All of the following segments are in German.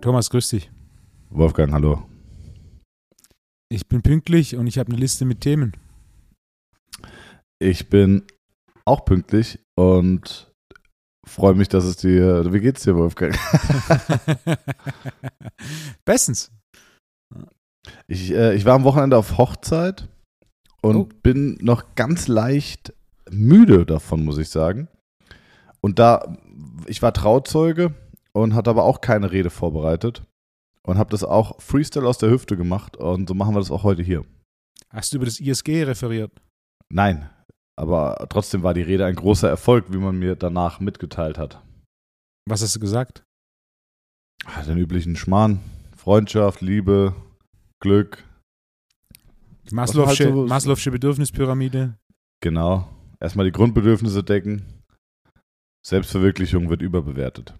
Thomas, grüß dich. Wolfgang, hallo. Ich bin pünktlich und ich habe eine Liste mit Themen. Ich bin auch pünktlich und freue mich, dass es dir. Wie geht's dir, Wolfgang? Bestens. Ich, äh, ich war am Wochenende auf Hochzeit und Oh. bin noch ganz leicht müde davon, muss ich sagen. Und da, ich war Trauzeuge und hatte aber auch keine Rede vorbereitet und habe das auch Freestyle aus der Hüfte gemacht und so machen wir das auch heute hier. Hast du über das ISG referiert? Nein, aber trotzdem war die Rede ein großer Erfolg, wie man mir danach mitgeteilt hat. Was hast du gesagt? Ah, Den üblichen Schmarrn. Freundschaft, Liebe, Glück. Die Maslow'sche, halt so- Maslow'sche Bedürfnispyramide. Genau. Erstmal die Grundbedürfnisse decken. Selbstverwirklichung wird überbewertet.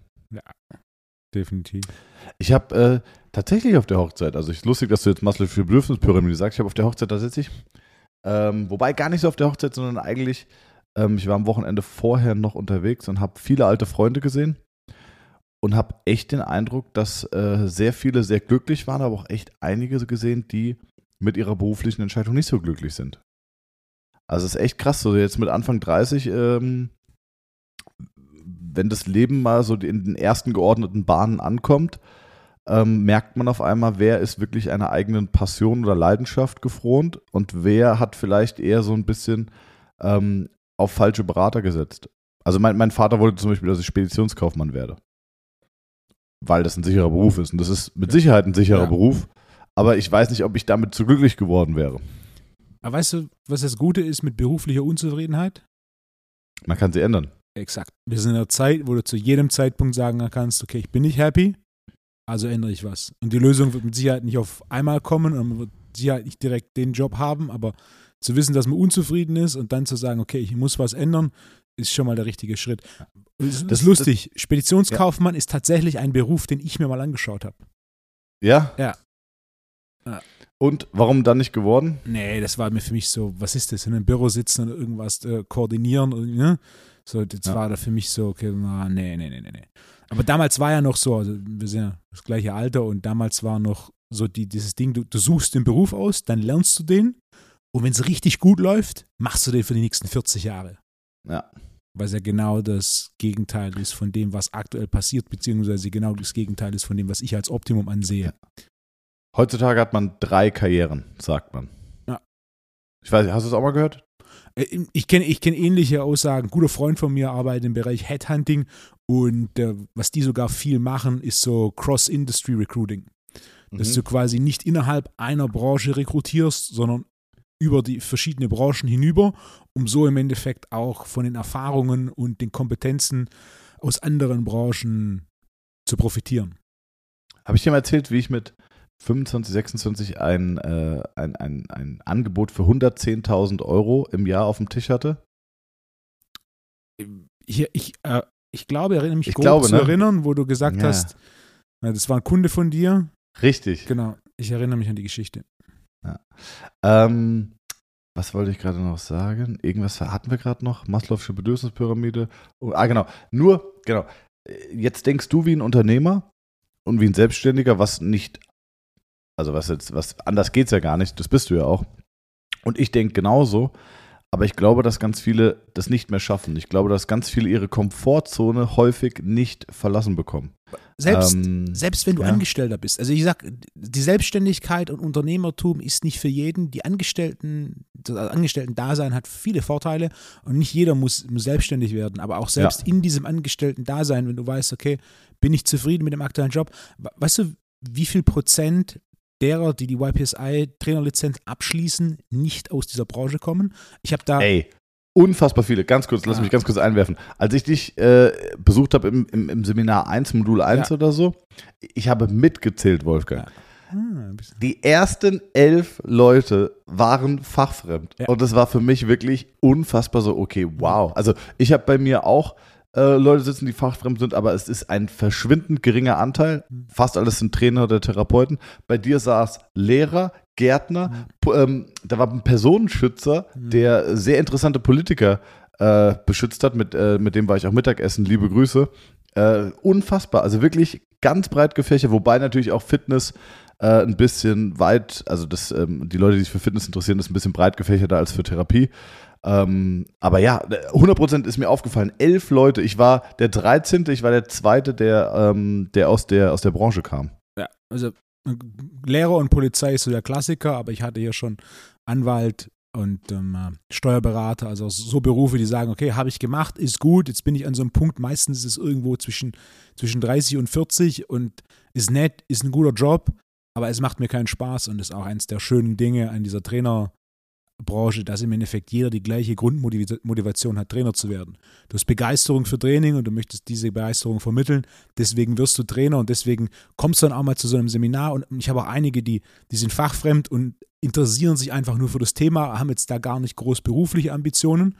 Definitiv. Ich habe äh, tatsächlich auf der Hochzeit, also ist lustig, dass du jetzt Maslow'sche Bedürfnispyramide sagst, ich habe auf der Hochzeit tatsächlich, ähm, wobei gar nicht so auf der Hochzeit, sondern eigentlich, ähm, ich war am Wochenende vorher noch unterwegs und habe viele alte Freunde gesehen und habe echt den Eindruck, dass äh, sehr viele sehr glücklich waren, aber auch echt einige gesehen, die mit ihrer beruflichen Entscheidung nicht so glücklich sind. Also es ist echt krass, so jetzt mit Anfang 30, ähm, wenn das Leben mal so in den ersten geordneten Bahnen ankommt, ähm, merkt man auf einmal, wer ist wirklich einer eigenen Passion oder Leidenschaft gefroht und wer hat vielleicht eher so ein bisschen ähm, auf falsche Berater gesetzt. Also mein, mein Vater wollte zum Beispiel, dass ich Speditionskaufmann werde. Weil das ein sicherer Beruf ist. Und das ist mit Sicherheit ein sicherer Ja. Beruf. Aber ich weiß nicht, ob ich damit zu glücklich geworden wäre. Aber weißt du, was das Gute ist mit beruflicher Unzufriedenheit? Man kann sie ändern. Exakt. Wir sind in einer Zeit, wo du zu jedem Zeitpunkt sagen kannst, okay, ich bin nicht happy, also ändere ich was. Und die Lösung wird mit Sicherheit nicht auf einmal kommen und man wird mit Sicherheit nicht direkt den Job haben, aber zu wissen, dass man unzufrieden ist und dann zu sagen, okay, ich muss was ändern, ist schon mal der richtige Schritt. Das, das ist lustig. Speditionskaufmann ist tatsächlich ein Beruf, den ich mir mal angeschaut habe. Ja? Ja. Ja. Und warum dann nicht geworden? Nee, das war mir für mich so, was ist das, in einem Büro sitzen und irgendwas äh, koordinieren, und, ne? So, das Ja. war da für mich so, okay, na, nee, nee, nee, nee, nee. Aber damals war ja noch so, also wir sind ja das gleiche Alter und damals war noch so die, dieses Ding, du, du suchst den Beruf aus, dann lernst du den und wenn es richtig gut läuft, machst du den für die nächsten 40 Jahre. Ja. Weil es ja genau das Gegenteil ist von dem, was aktuell passiert, beziehungsweise genau das Gegenteil ist von dem, was ich als Optimum ansehe. Heutzutage hat man drei Karrieren, sagt man. Ja. Ich weiß, nicht, hast du es auch mal gehört? Äh, Ich kenne ich kenn ähnliche Aussagen. Ein guter Freund von mir arbeitet im Bereich Headhunting und äh, was die sogar viel machen, ist so Cross-Industry Recruiting. Dass Mhm. du quasi nicht innerhalb einer Branche rekrutierst, sondern über die verschiedenen Branchen hinüber, um so im Endeffekt auch von den Erfahrungen und den Kompetenzen aus anderen Branchen zu profitieren. Habe ich dir mal erzählt, wie ich mit 25, 26 ein, äh, ein, ein, ein Angebot für 110.000 Euro im Jahr auf dem Tisch hatte? Hier, ich, äh, ich glaube, erinnere mich Ich grob glaube, zu ne? erinnern, wo du gesagt Ja. hast, das war ein Kunde von dir. Richtig. Genau, ich erinnere mich an die Geschichte. Ähm, was wollte ich gerade noch sagen? Irgendwas hatten wir gerade noch? Maslow'sche Bedürfnispyramide. Oh, ah, genau. Nur, genau. Jetzt denkst du wie ein Unternehmer und wie ein Selbstständiger, was nicht, also was jetzt, was anders geht's ja gar nicht, das bist du ja auch. Und ich denke genauso, aber ich glaube, dass ganz viele das nicht mehr schaffen. Ich glaube, dass ganz viele ihre Komfortzone häufig nicht verlassen bekommen. Selbst, Ähm, selbst wenn du ja. Angestellter bist. Also ich sag, die Selbstständigkeit und Unternehmertum ist nicht für jeden. Die Angestellten, das Angestellten-Dasein hat viele Vorteile und nicht jeder muss, muss selbstständig werden. Aber auch selbst in diesem Angestellten-Dasein, wenn du weißt, okay, bin ich zufrieden mit dem aktuellen Job, we- weißt du, wie viel Prozent derer, die die YPSI-Trainerlizenz abschließen, nicht aus dieser Branche kommen? Ich habe da Ey, unfassbar viele. Ganz kurz, lass Ja. mich ganz kurz einwerfen. Als ich dich äh, besucht habe im, im, im Seminar 1, Modul 1 Ja. oder so, ich habe mitgezählt, Wolfgang. Ah, ein bisschen. Die ersten elf Leute waren fachfremd. Ja. Und das war für mich wirklich unfassbar so, okay, wow. Also ich habe bei mir auch äh, Leute sitzen, die fachfremd sind, aber es ist ein verschwindend geringer Anteil. Mhm. Fast alles sind Trainer oder Therapeuten. Bei dir saß Lehrer, Gärtner, Mhm. Ähm, da war ein Personenschützer, Mhm. der sehr interessante Politiker äh, beschützt hat. Mit, äh, mit dem war ich auch Mittagessen. Liebe Grüße. Äh, unfassbar. Also wirklich ganz breit gefächert, wobei natürlich auch Fitness äh, ein bisschen weit, also das, ähm, die Leute, die sich für Fitness interessieren, ist ein bisschen breit gefächerter als für Therapie. Ähm, aber ja, 100% ist mir aufgefallen. Elf Leute. Ich war der 13., ich war der Zweite, der, ähm, der, aus, der aus der Branche kam. Ja, also Lehrer und Polizei ist so der Klassiker, aber ich hatte hier schon Anwalt und ähm, Steuerberater, also so Berufe, die sagen, okay, habe ich gemacht, ist gut, jetzt bin ich an so einem Punkt, meistens ist es irgendwo zwischen, zwischen 30 und 40 und ist nett, ist ein guter Job, aber es macht mir keinen Spaß und ist auch eines der schönen Dinge an dieser Trainer, Branche, dass im Endeffekt jeder die gleiche Grundmotivation hat, Trainer zu werden. Du hast Begeisterung für Training und du möchtest diese Begeisterung vermitteln. Deswegen wirst du Trainer und deswegen kommst du dann auch mal zu so einem Seminar. Und ich habe auch einige, die, die sind fachfremd und interessieren sich einfach nur für das Thema, haben jetzt da gar nicht groß berufliche Ambitionen.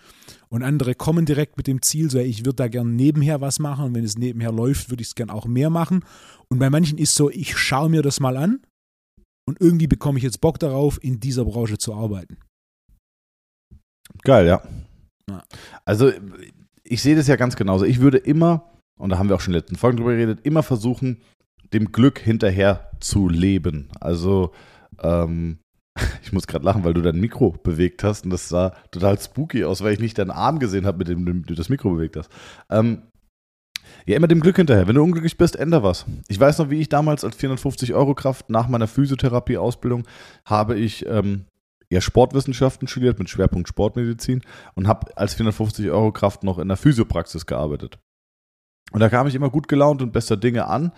Und andere kommen direkt mit dem Ziel, so, ich würde da gern nebenher was machen. Und wenn es nebenher läuft, würde ich es gern auch mehr machen. Und bei manchen ist so, ich schaue mir das mal an und irgendwie bekomme ich jetzt Bock darauf, in dieser Branche zu arbeiten. Geil, ja. ja. Also ich sehe das ja ganz genauso. Ich würde immer, und da haben wir auch schon in den letzten Folgen drüber geredet, immer versuchen, dem Glück hinterher zu leben. Also ähm, ich muss gerade lachen, weil du dein Mikro bewegt hast und das sah total spooky aus, weil ich nicht deinen Arm gesehen habe, mit dem du das Mikro bewegt hast. Ähm, ja, immer dem Glück hinterher. Wenn du unglücklich bist, änder was. Ich weiß noch, wie ich damals als 450 Euro Kraft nach meiner Physiotherapie-Ausbildung habe ich ähm, ja Sportwissenschaften studiert mit Schwerpunkt Sportmedizin und habe als 450 Euro Kraft noch in der Physiopraxis gearbeitet. Und da kam ich immer gut gelaunt und bester Dinge an.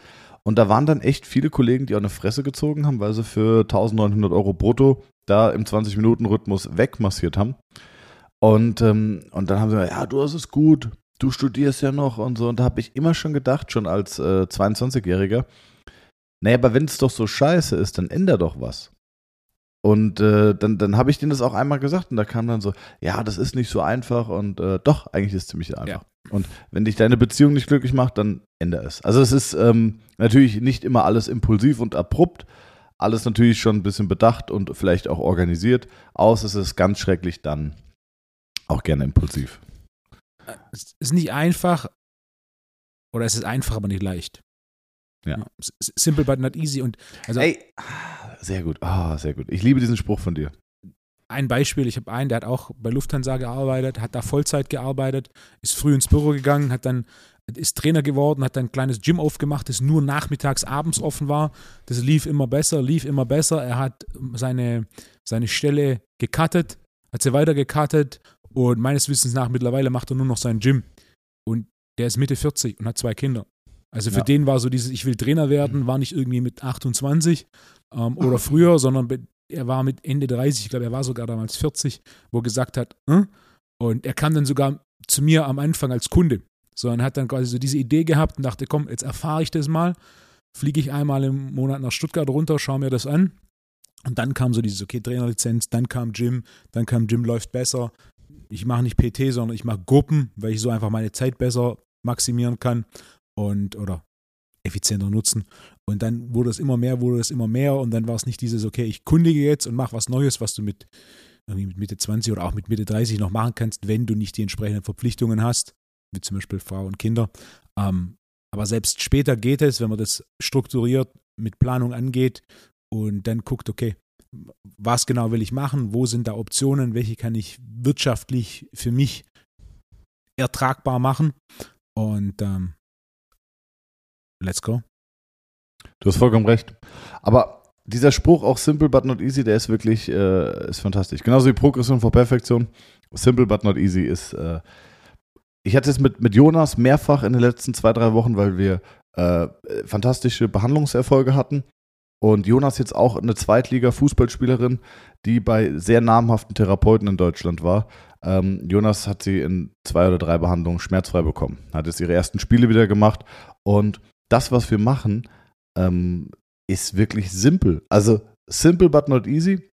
Und da waren dann echt viele Kollegen, die auch eine Fresse gezogen haben, weil sie für 1900 Euro brutto da im 20-Minuten-Rhythmus wegmassiert haben. Und, ähm, und dann haben sie gesagt, ja, du hast es gut, du studierst ja noch und so. Und da habe ich immer schon gedacht, schon als äh, 22-Jähriger, naja, aber wenn es doch so scheiße ist, dann änder doch was. Und äh, dann, dann habe ich denen das auch einmal gesagt und da kam dann so, ja, das ist nicht so einfach und äh, doch, eigentlich ist es ziemlich einfach. Ja. Und wenn dich deine Beziehung nicht glücklich macht, dann ändere es. Also es ist ähm, natürlich nicht immer alles impulsiv und abrupt, alles natürlich schon ein bisschen bedacht und vielleicht auch organisiert, außer es ist ganz schrecklich, dann auch gerne impulsiv. Es ist nicht einfach oder es ist einfach, aber nicht leicht. Ja. Simple but not easy. Und also Ey, sehr gut. Ah, oh, sehr gut. Ich liebe diesen Spruch von dir. Ein Beispiel, ich habe einen, der hat auch bei Lufthansa gearbeitet, hat da Vollzeit gearbeitet, ist früh ins Büro gegangen, hat dann ist Trainer geworden, hat dann ein kleines Gym aufgemacht, das nur nachmittags, abends offen war. Das lief immer besser, lief immer besser. Er hat seine, seine Stelle gecuttet, hat sie weiter gecuttet und meines Wissens nach mittlerweile macht er nur noch sein Gym. Und der ist Mitte 40 und hat zwei Kinder. Also für ja. den war so dieses, ich will Trainer werden, war nicht irgendwie mit 28 ähm, oder früher, sondern er war mit Ende 30, ich glaube, er war sogar damals 40, wo er gesagt hat, hm? und er kam dann sogar zu mir am Anfang als Kunde. So, und hat dann quasi so diese Idee gehabt und dachte, komm, jetzt erfahre ich das mal, fliege ich einmal im Monat nach Stuttgart runter, schaue mir das an. Und dann kam so dieses, okay, Trainerlizenz, dann kam Gym, dann kam Gym läuft besser. Ich mache nicht PT, sondern ich mache Gruppen, weil ich so einfach meine Zeit besser maximieren kann und oder effizienter nutzen. Und dann wurde es immer mehr, wurde es immer mehr und dann war es nicht dieses, okay, ich kundige jetzt und mache was Neues, was du mit, mit Mitte 20 oder auch mit Mitte 30 noch machen kannst, wenn du nicht die entsprechenden Verpflichtungen hast, wie zum Beispiel Frau und Kinder. Ähm, aber selbst später geht es, wenn man das strukturiert mit Planung angeht und dann guckt, okay, was genau will ich machen, wo sind da Optionen, welche kann ich wirtschaftlich für mich ertragbar machen und ähm, let's go. Du hast vollkommen recht. Aber dieser Spruch, auch simple but not easy, der ist wirklich äh, ist fantastisch. Genauso wie Progression vor Perfektion. Simple but not easy ist. Äh, ich hatte es mit, mit Jonas mehrfach in den letzten zwei, drei Wochen, weil wir äh, fantastische Behandlungserfolge hatten. Und Jonas jetzt auch eine Zweitliga-Fußballspielerin, die bei sehr namhaften Therapeuten in Deutschland war. Ähm, Jonas hat sie in zwei oder drei Behandlungen schmerzfrei bekommen. Hat jetzt ihre ersten Spiele wieder gemacht. Und das, was wir machen, ähm, ist wirklich simpel. Also simple but not easy.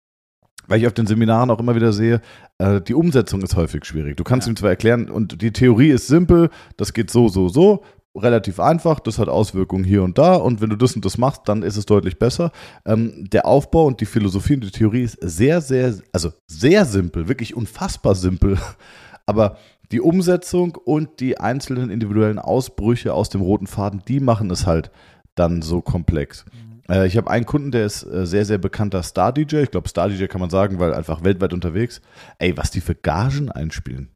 Weil ich auf den Seminaren auch immer wieder sehe, äh, die Umsetzung ist häufig schwierig. Du kannst ja. ihm zwar erklären, und die Theorie ist simpel, das geht so, so, so, relativ einfach, das hat Auswirkungen hier und da und wenn du das und das machst, dann ist es deutlich besser. Ähm, der Aufbau und die Philosophie und die Theorie ist sehr, sehr, also sehr simpel, wirklich unfassbar simpel. Aber die Umsetzung und die einzelnen individuellen Ausbrüche aus dem roten Faden, die machen es halt dann so komplex. Mhm. Äh, ich habe einen Kunden, der ist äh, sehr, sehr bekannter Star-DJ. Ich glaube, Star-DJ kann man sagen, weil einfach weltweit unterwegs. Ey, was die für Gagen einspielen,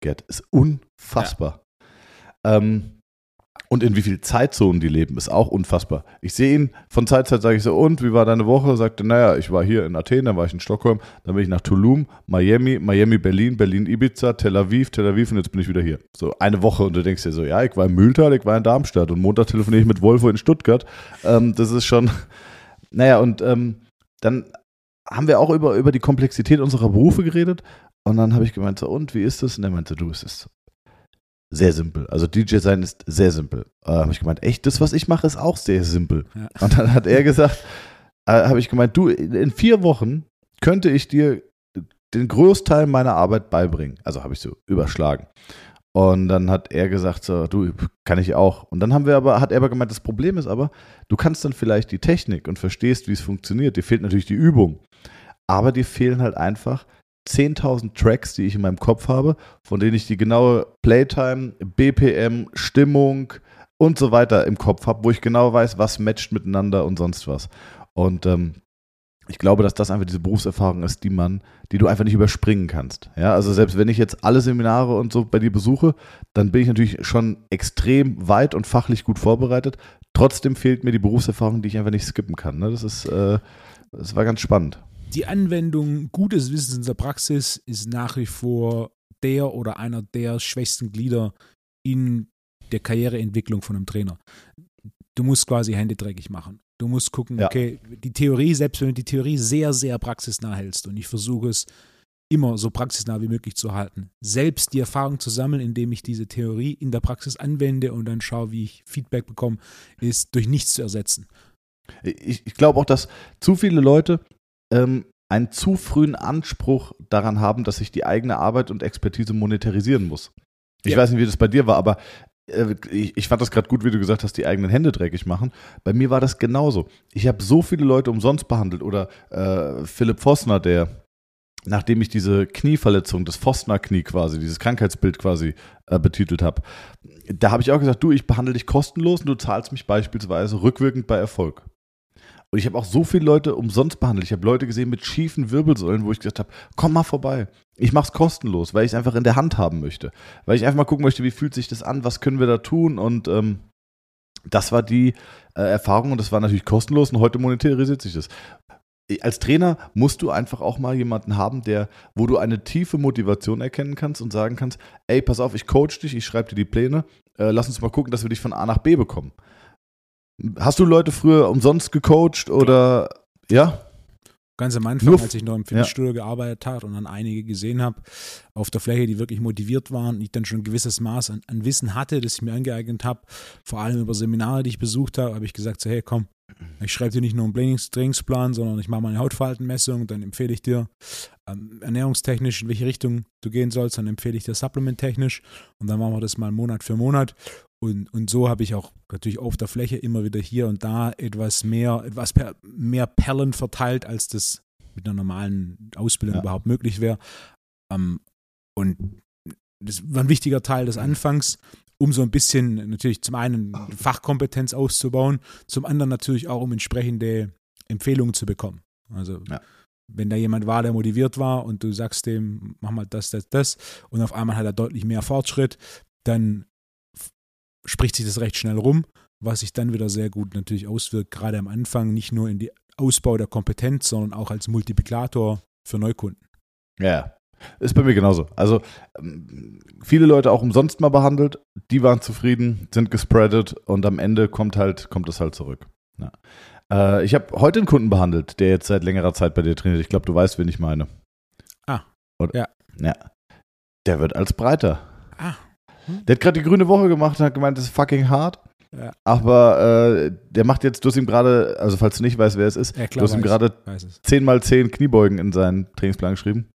Gerd, ist unfassbar. Ähm, und in wie viel Zeitzonen die leben, ist auch unfassbar. Ich sehe ihn von Zeit zu Zeit, sage ich so, und wie war deine Woche? Sagte, naja, ich war hier in Athen, dann war ich in Stockholm, dann bin ich nach Tulum, Miami, Miami, Berlin, Berlin, Ibiza, Tel Aviv, Tel Aviv und jetzt bin ich wieder hier. So eine Woche und du denkst dir so, ja, ich war in Mühltal, ich war in Darmstadt und Montag telefoniere ich mit Wolfo in Stuttgart. Ähm, das ist schon, naja, und ähm, dann haben wir auch über, über die Komplexität unserer Berufe geredet und dann habe ich gemeint, so, und wie ist das? Und er meinte, du, es ist sehr simpel. Also DJ sein ist sehr simpel. Äh, habe ich gemeint, echt, das, was ich mache, ist auch sehr simpel. Ja. Und dann hat er gesagt, äh, habe ich gemeint, du, in vier Wochen könnte ich dir den Großteil meiner Arbeit beibringen. Also habe ich so überschlagen. Und dann hat er gesagt, so, du, kann ich auch. Und dann haben wir aber, hat er aber gemeint, das Problem ist aber, du kannst dann vielleicht die Technik und verstehst, wie es funktioniert. Dir fehlt natürlich die Übung. Aber dir fehlen halt einfach 10.000 Tracks, die ich in meinem Kopf habe, von denen ich die genaue Playtime, BPM, Stimmung und so weiter im Kopf habe, wo ich genau weiß, was matcht miteinander und sonst was. Und ähm, ich glaube, dass das einfach diese Berufserfahrung ist, die man, die du einfach nicht überspringen kannst. Ja, also selbst wenn ich jetzt alle Seminare und so bei dir besuche, dann bin ich natürlich schon extrem weit und fachlich gut vorbereitet. Trotzdem fehlt mir die Berufserfahrung, die ich einfach nicht skippen kann. Ne? Das ist, äh, das war ganz spannend die Anwendung gutes Wissens in der Praxis ist nach wie vor der oder einer der schwächsten Glieder in der Karriereentwicklung von einem Trainer. Du musst quasi Hände dreckig machen. Du musst gucken, Ja. okay, die Theorie, selbst wenn du die Theorie sehr, sehr praxisnah hältst und ich versuche es immer so praxisnah wie möglich zu halten, selbst die Erfahrung zu sammeln, indem ich diese Theorie in der Praxis anwende und dann schaue, wie ich Feedback bekomme, ist durch nichts zu ersetzen. Ich, ich glaube auch, dass zu viele Leute ähm, einen zu frühen Anspruch daran haben, dass sich die eigene Arbeit und Expertise monetarisieren muss. Ich Ja. weiß nicht, wie das bei dir war, aber äh, ich, ich fand das gerade gut, wie du gesagt hast, die eigenen Hände dreckig machen. Bei mir war das genauso. Ich habe so viele Leute umsonst behandelt oder äh, Philipp Vossner, der nachdem ich diese Knieverletzung, das Vossner-Knie quasi, dieses Krankheitsbild quasi äh, betitelt habe, da habe ich auch gesagt, du, ich behandle dich kostenlos und du zahlst mich beispielsweise rückwirkend bei Erfolg. Und ich habe auch so viele Leute umsonst behandelt. Ich habe Leute gesehen mit schiefen Wirbelsäulen, wo ich gesagt habe, komm mal vorbei. Ich mache es kostenlos, weil ich es einfach in der Hand haben möchte. Weil ich einfach mal gucken möchte, wie fühlt sich das an, was können wir da tun. Und ähm, das war die äh, Erfahrung und das war natürlich kostenlos und heute monetarisiert sich das. Als Trainer musst du einfach auch mal jemanden haben, der, wo du eine tiefe Motivation erkennen kannst und sagen kannst, ey, pass auf, ich coach dich, ich schreibe dir die Pläne, äh, lass uns mal gucken, dass wir dich von A nach B bekommen. Hast du Leute früher umsonst gecoacht oder ja? Ganz am Anfang, Nur- als ich noch im Fitnessstudio gearbeitet habe und dann einige gesehen habe auf der Fläche, die wirklich motiviert waren, ich dann schon ein gewisses Maß an, an Wissen hatte, das ich mir angeeignet habe, vor allem über Seminare, die ich besucht habe, habe ich gesagt, so, hey komm, ich schreibe dir nicht nur einen Trainings- Trainingsplan, sondern ich mache mal eine Hautfaltenmessung, dann empfehle ich dir ähm, ernährungstechnisch, in welche Richtung du gehen sollst, dann empfehle ich dir supplementtechnisch und dann machen wir das mal Monat für Monat und, und so habe ich auch natürlich auf der Fläche immer wieder hier und da etwas mehr, etwas per, mehr Perlen verteilt, als das mit einer normalen Ausbildung Ja. überhaupt möglich wäre. Ähm, und das war ein wichtiger Teil des Anfangs, um so ein bisschen natürlich zum einen Fachkompetenz auszubauen, zum anderen natürlich auch um entsprechende Empfehlungen zu bekommen. Also Ja. wenn da jemand war, der motiviert war und du sagst dem, mach mal das, das, das und auf einmal hat er deutlich mehr Fortschritt, dann spricht sich das recht schnell rum, was sich dann wieder sehr gut natürlich auswirkt, gerade am Anfang, nicht nur in die Ausbau der Kompetenz, sondern auch als Multiplikator für Neukunden. Ja. Ist bei mir genauso. Also ähm, viele Leute auch umsonst mal behandelt, die waren zufrieden, sind gespreadet und am Ende kommt halt, kommt es halt zurück. Ja. Äh, ich habe heute einen Kunden behandelt, der jetzt seit längerer Zeit bei dir trainiert. Ich glaube, du weißt, wen ich meine. Ah, Oder? ja. Ja. Der wird als breiter. Ah. Der hat gerade die grüne Woche gemacht und hat gemeint, das ist fucking hart. Ja. Aber äh, der macht jetzt, du hast ihm gerade, also falls du nicht weißt, wer es ist, Ja, du hast ihm gerade weiß es. 10 mal 10 Kniebeugen in seinen Trainingsplan geschrieben.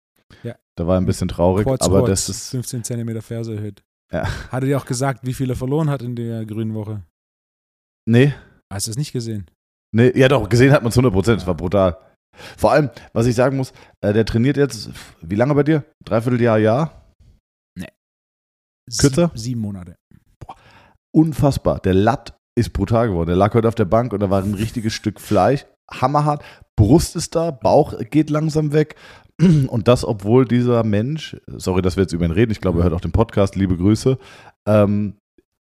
Ja. Da war er ein bisschen traurig, Quad aber Squats, das ist. 15 Zentimeter Ferse erhöht. Ja. Hat er dir auch gesagt, wie viel er verloren hat in der grünen Woche? Nee, Hast du es nicht gesehen? nee, ja doch, gesehen hat man es 100 Prozent, das war brutal. Vor allem, was ich sagen muss, äh, der trainiert jetzt, wie lange bei dir? Dreiviertel Jahr, Jahr? Kürzer? Sieb, sieben Monate. Unfassbar. Der Latt ist brutal geworden. Der lag heute auf der Bank und da war ein richtiges Stück Fleisch. Hammerhart. Brust ist da, Bauch geht langsam weg. Und das, obwohl dieser Mensch, sorry, dass wir jetzt über ihn reden, ich glaube, er hört auch den Podcast, liebe Grüße, ähm,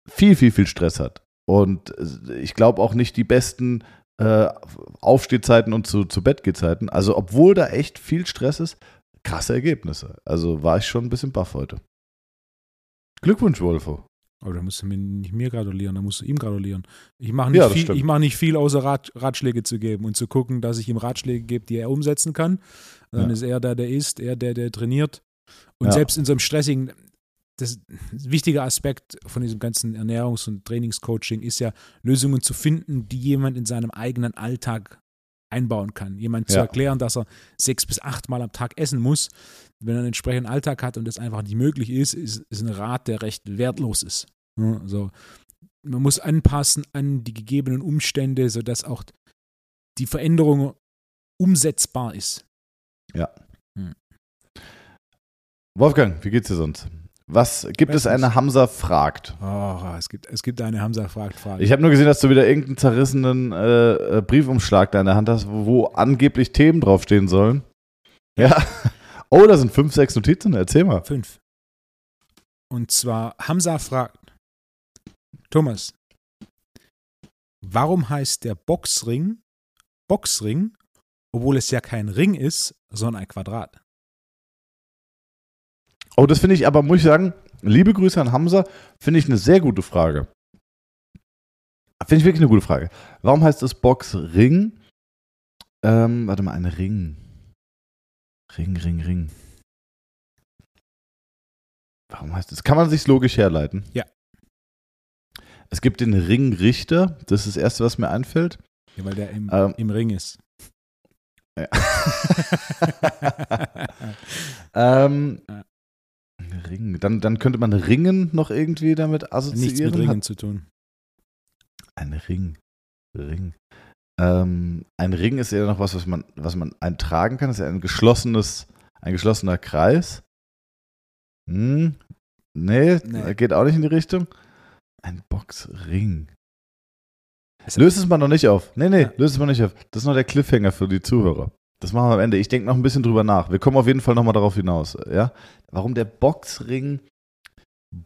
viel, viel, viel Stress hat. Und ich glaube auch nicht die besten äh, Aufstehzeiten und zu, zu Bettgehzeiten. Also, obwohl da echt viel Stress ist, krasse Ergebnisse. Also war ich schon ein bisschen baff heute. Glückwunsch, Wolfo. Aber da musst du mir nicht mir gratulieren, da musst du ihm gratulieren. Ich mache nicht, Ja, das viel, ich mach nicht viel, außer Rat, Ratschläge zu geben und zu gucken, dass ich ihm Ratschläge gebe, die er umsetzen kann. Dann Ja. ist er der, der ist, er der, der trainiert. Und Ja. selbst in so einem stressigen, das ein wichtiger Aspekt von diesem ganzen Ernährungs- und Trainingscoaching ist ja, Lösungen zu finden, die jemand in seinem eigenen Alltag einbauen kann. Jemand zu Ja. erklären, dass er sechs bis acht Mal am Tag essen muss, wenn er einen entsprechenden Alltag hat und das einfach nicht möglich ist, ist, ist ein Rat, der recht wertlos ist. Ja, Also man muss anpassen an die gegebenen Umstände, sodass auch die Veränderung umsetzbar ist. Wolfgang, wie geht's dir sonst? Was gibt es eine Hamza fragt? Oh, es gibt, es gibt eine Hamza fragt Frage. Ich habe nur gesehen, dass du wieder irgendeinen zerrissenen äh, äh, Briefumschlag da in der Hand hast, wo, wo angeblich Themen draufstehen sollen. Ja. Oh, da sind fünf, sechs Notizen. Erzähl mal. Fünf. Und zwar Hamza fragt, Thomas, warum heißt der Boxring Boxring, obwohl es ja kein Ring ist, sondern ein Quadrat? Oh, das finde ich aber, muss ich sagen, liebe Grüße an Hamza, finde ich eine sehr gute Frage. Finde ich wirklich eine gute Frage. Warum heißt das Boxring? Ähm, warte mal, ein Ring. Ring, Ring, Ring. Warum heißt das? Kann man sich logisch herleiten? Ja. Es gibt den Ringrichter, das ist das Erste, was mir einfällt. Ja, weil der im, Ähm. im Ring ist. Ja. ähm, Ja. Ring. Dann, dann könnte man Ringen noch irgendwie damit assoziieren. Nichts mit Hat- Ringen zu tun. Ein Ring. Ring. Ähm, ein Ring ist ja noch was, was man, was man eintragen kann. Das ist ja ein geschlossenes, ein geschlossener Kreis. Hm. Nee, Nee. geht auch nicht in die Richtung. Ein Boxring. Löst es mal noch nicht auf. Nee, nee, Ja. löst es mal nicht auf. Das ist noch der Cliffhanger für die Zuhörer. Das machen wir am Ende. Ich denke noch ein bisschen drüber nach. Wir kommen auf jeden Fall nochmal darauf hinaus. Ja? Warum der Boxring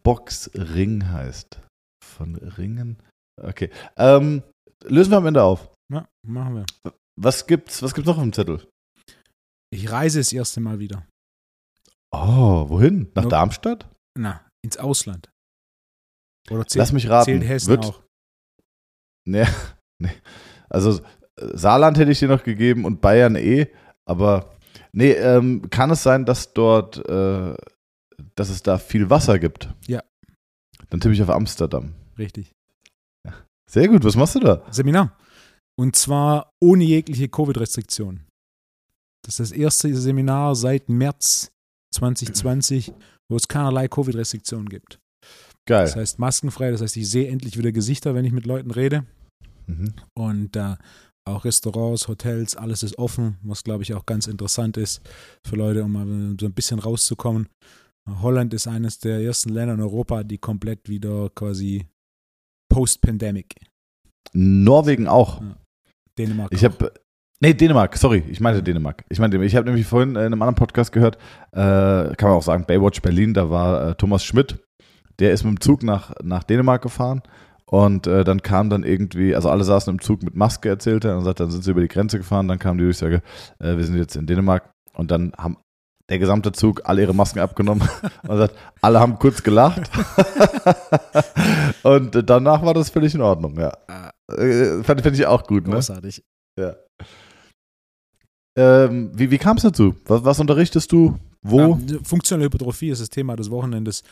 Boxring heißt. Von Ringen. Okay. Ähm, lösen wir am Ende auf. Ja, machen wir. Was gibt's, was gibt's noch auf dem Zettel? Ich reise das erste Mal wieder. Oh, wohin? Nach No- Darmstadt? Na, ins Ausland. Oder zählt, Lass mich raten. zählt Hessen Wird, auch? Nee, nee. Also Saarland hätte ich dir noch gegeben und Bayern eh, aber nee, ähm, kann es sein, dass dort, äh, dass es da viel Wasser gibt? Ja. Dann tippe ich auf Amsterdam. Richtig. Sehr gut, was machst du da? Seminar. Und zwar ohne jegliche Covid-Restriktion. Das ist das erste Seminar seit März 2020, wo es keinerlei Covid-Restriktionen gibt. Geil. Das heißt maskenfrei, das heißt, ich sehe endlich wieder Gesichter, wenn ich mit Leuten rede. Mhm. Und äh, auch Restaurants, Hotels, alles ist offen, was glaube ich auch ganz interessant ist für Leute, um mal so ein bisschen rauszukommen. Holland ist eines der ersten Länder in Europa, die komplett wieder quasi post-pandemic. Norwegen auch. Dänemark. Ich habe Nee, Dänemark, sorry, ich meinte Dänemark. Ich meinte, ich habe nämlich vorhin in einem anderen Podcast gehört, äh, kann man auch sagen, Baywatch Berlin, da war äh, Thomas Schmidt, der ist mit dem Zug nach, nach Dänemark gefahren und äh, dann kam dann irgendwie, also alle saßen im Zug mit Maske, erzählte er, und sagt, dann sind sie über die Grenze gefahren, dann kam die Durchsage, äh, wir sind jetzt in Dänemark und dann haben der gesamte Zug alle ihre Masken abgenommen und sagt, alle haben kurz gelacht und danach war das völlig in Ordnung, ja. Äh, fand, ich auch gut, ne? Großartig. Ja. Ähm, wie wie kam es dazu? Was, was unterrichtest du? Wo? Ähm, funktionelle Hypertrophie ist das Thema des Wochenendes.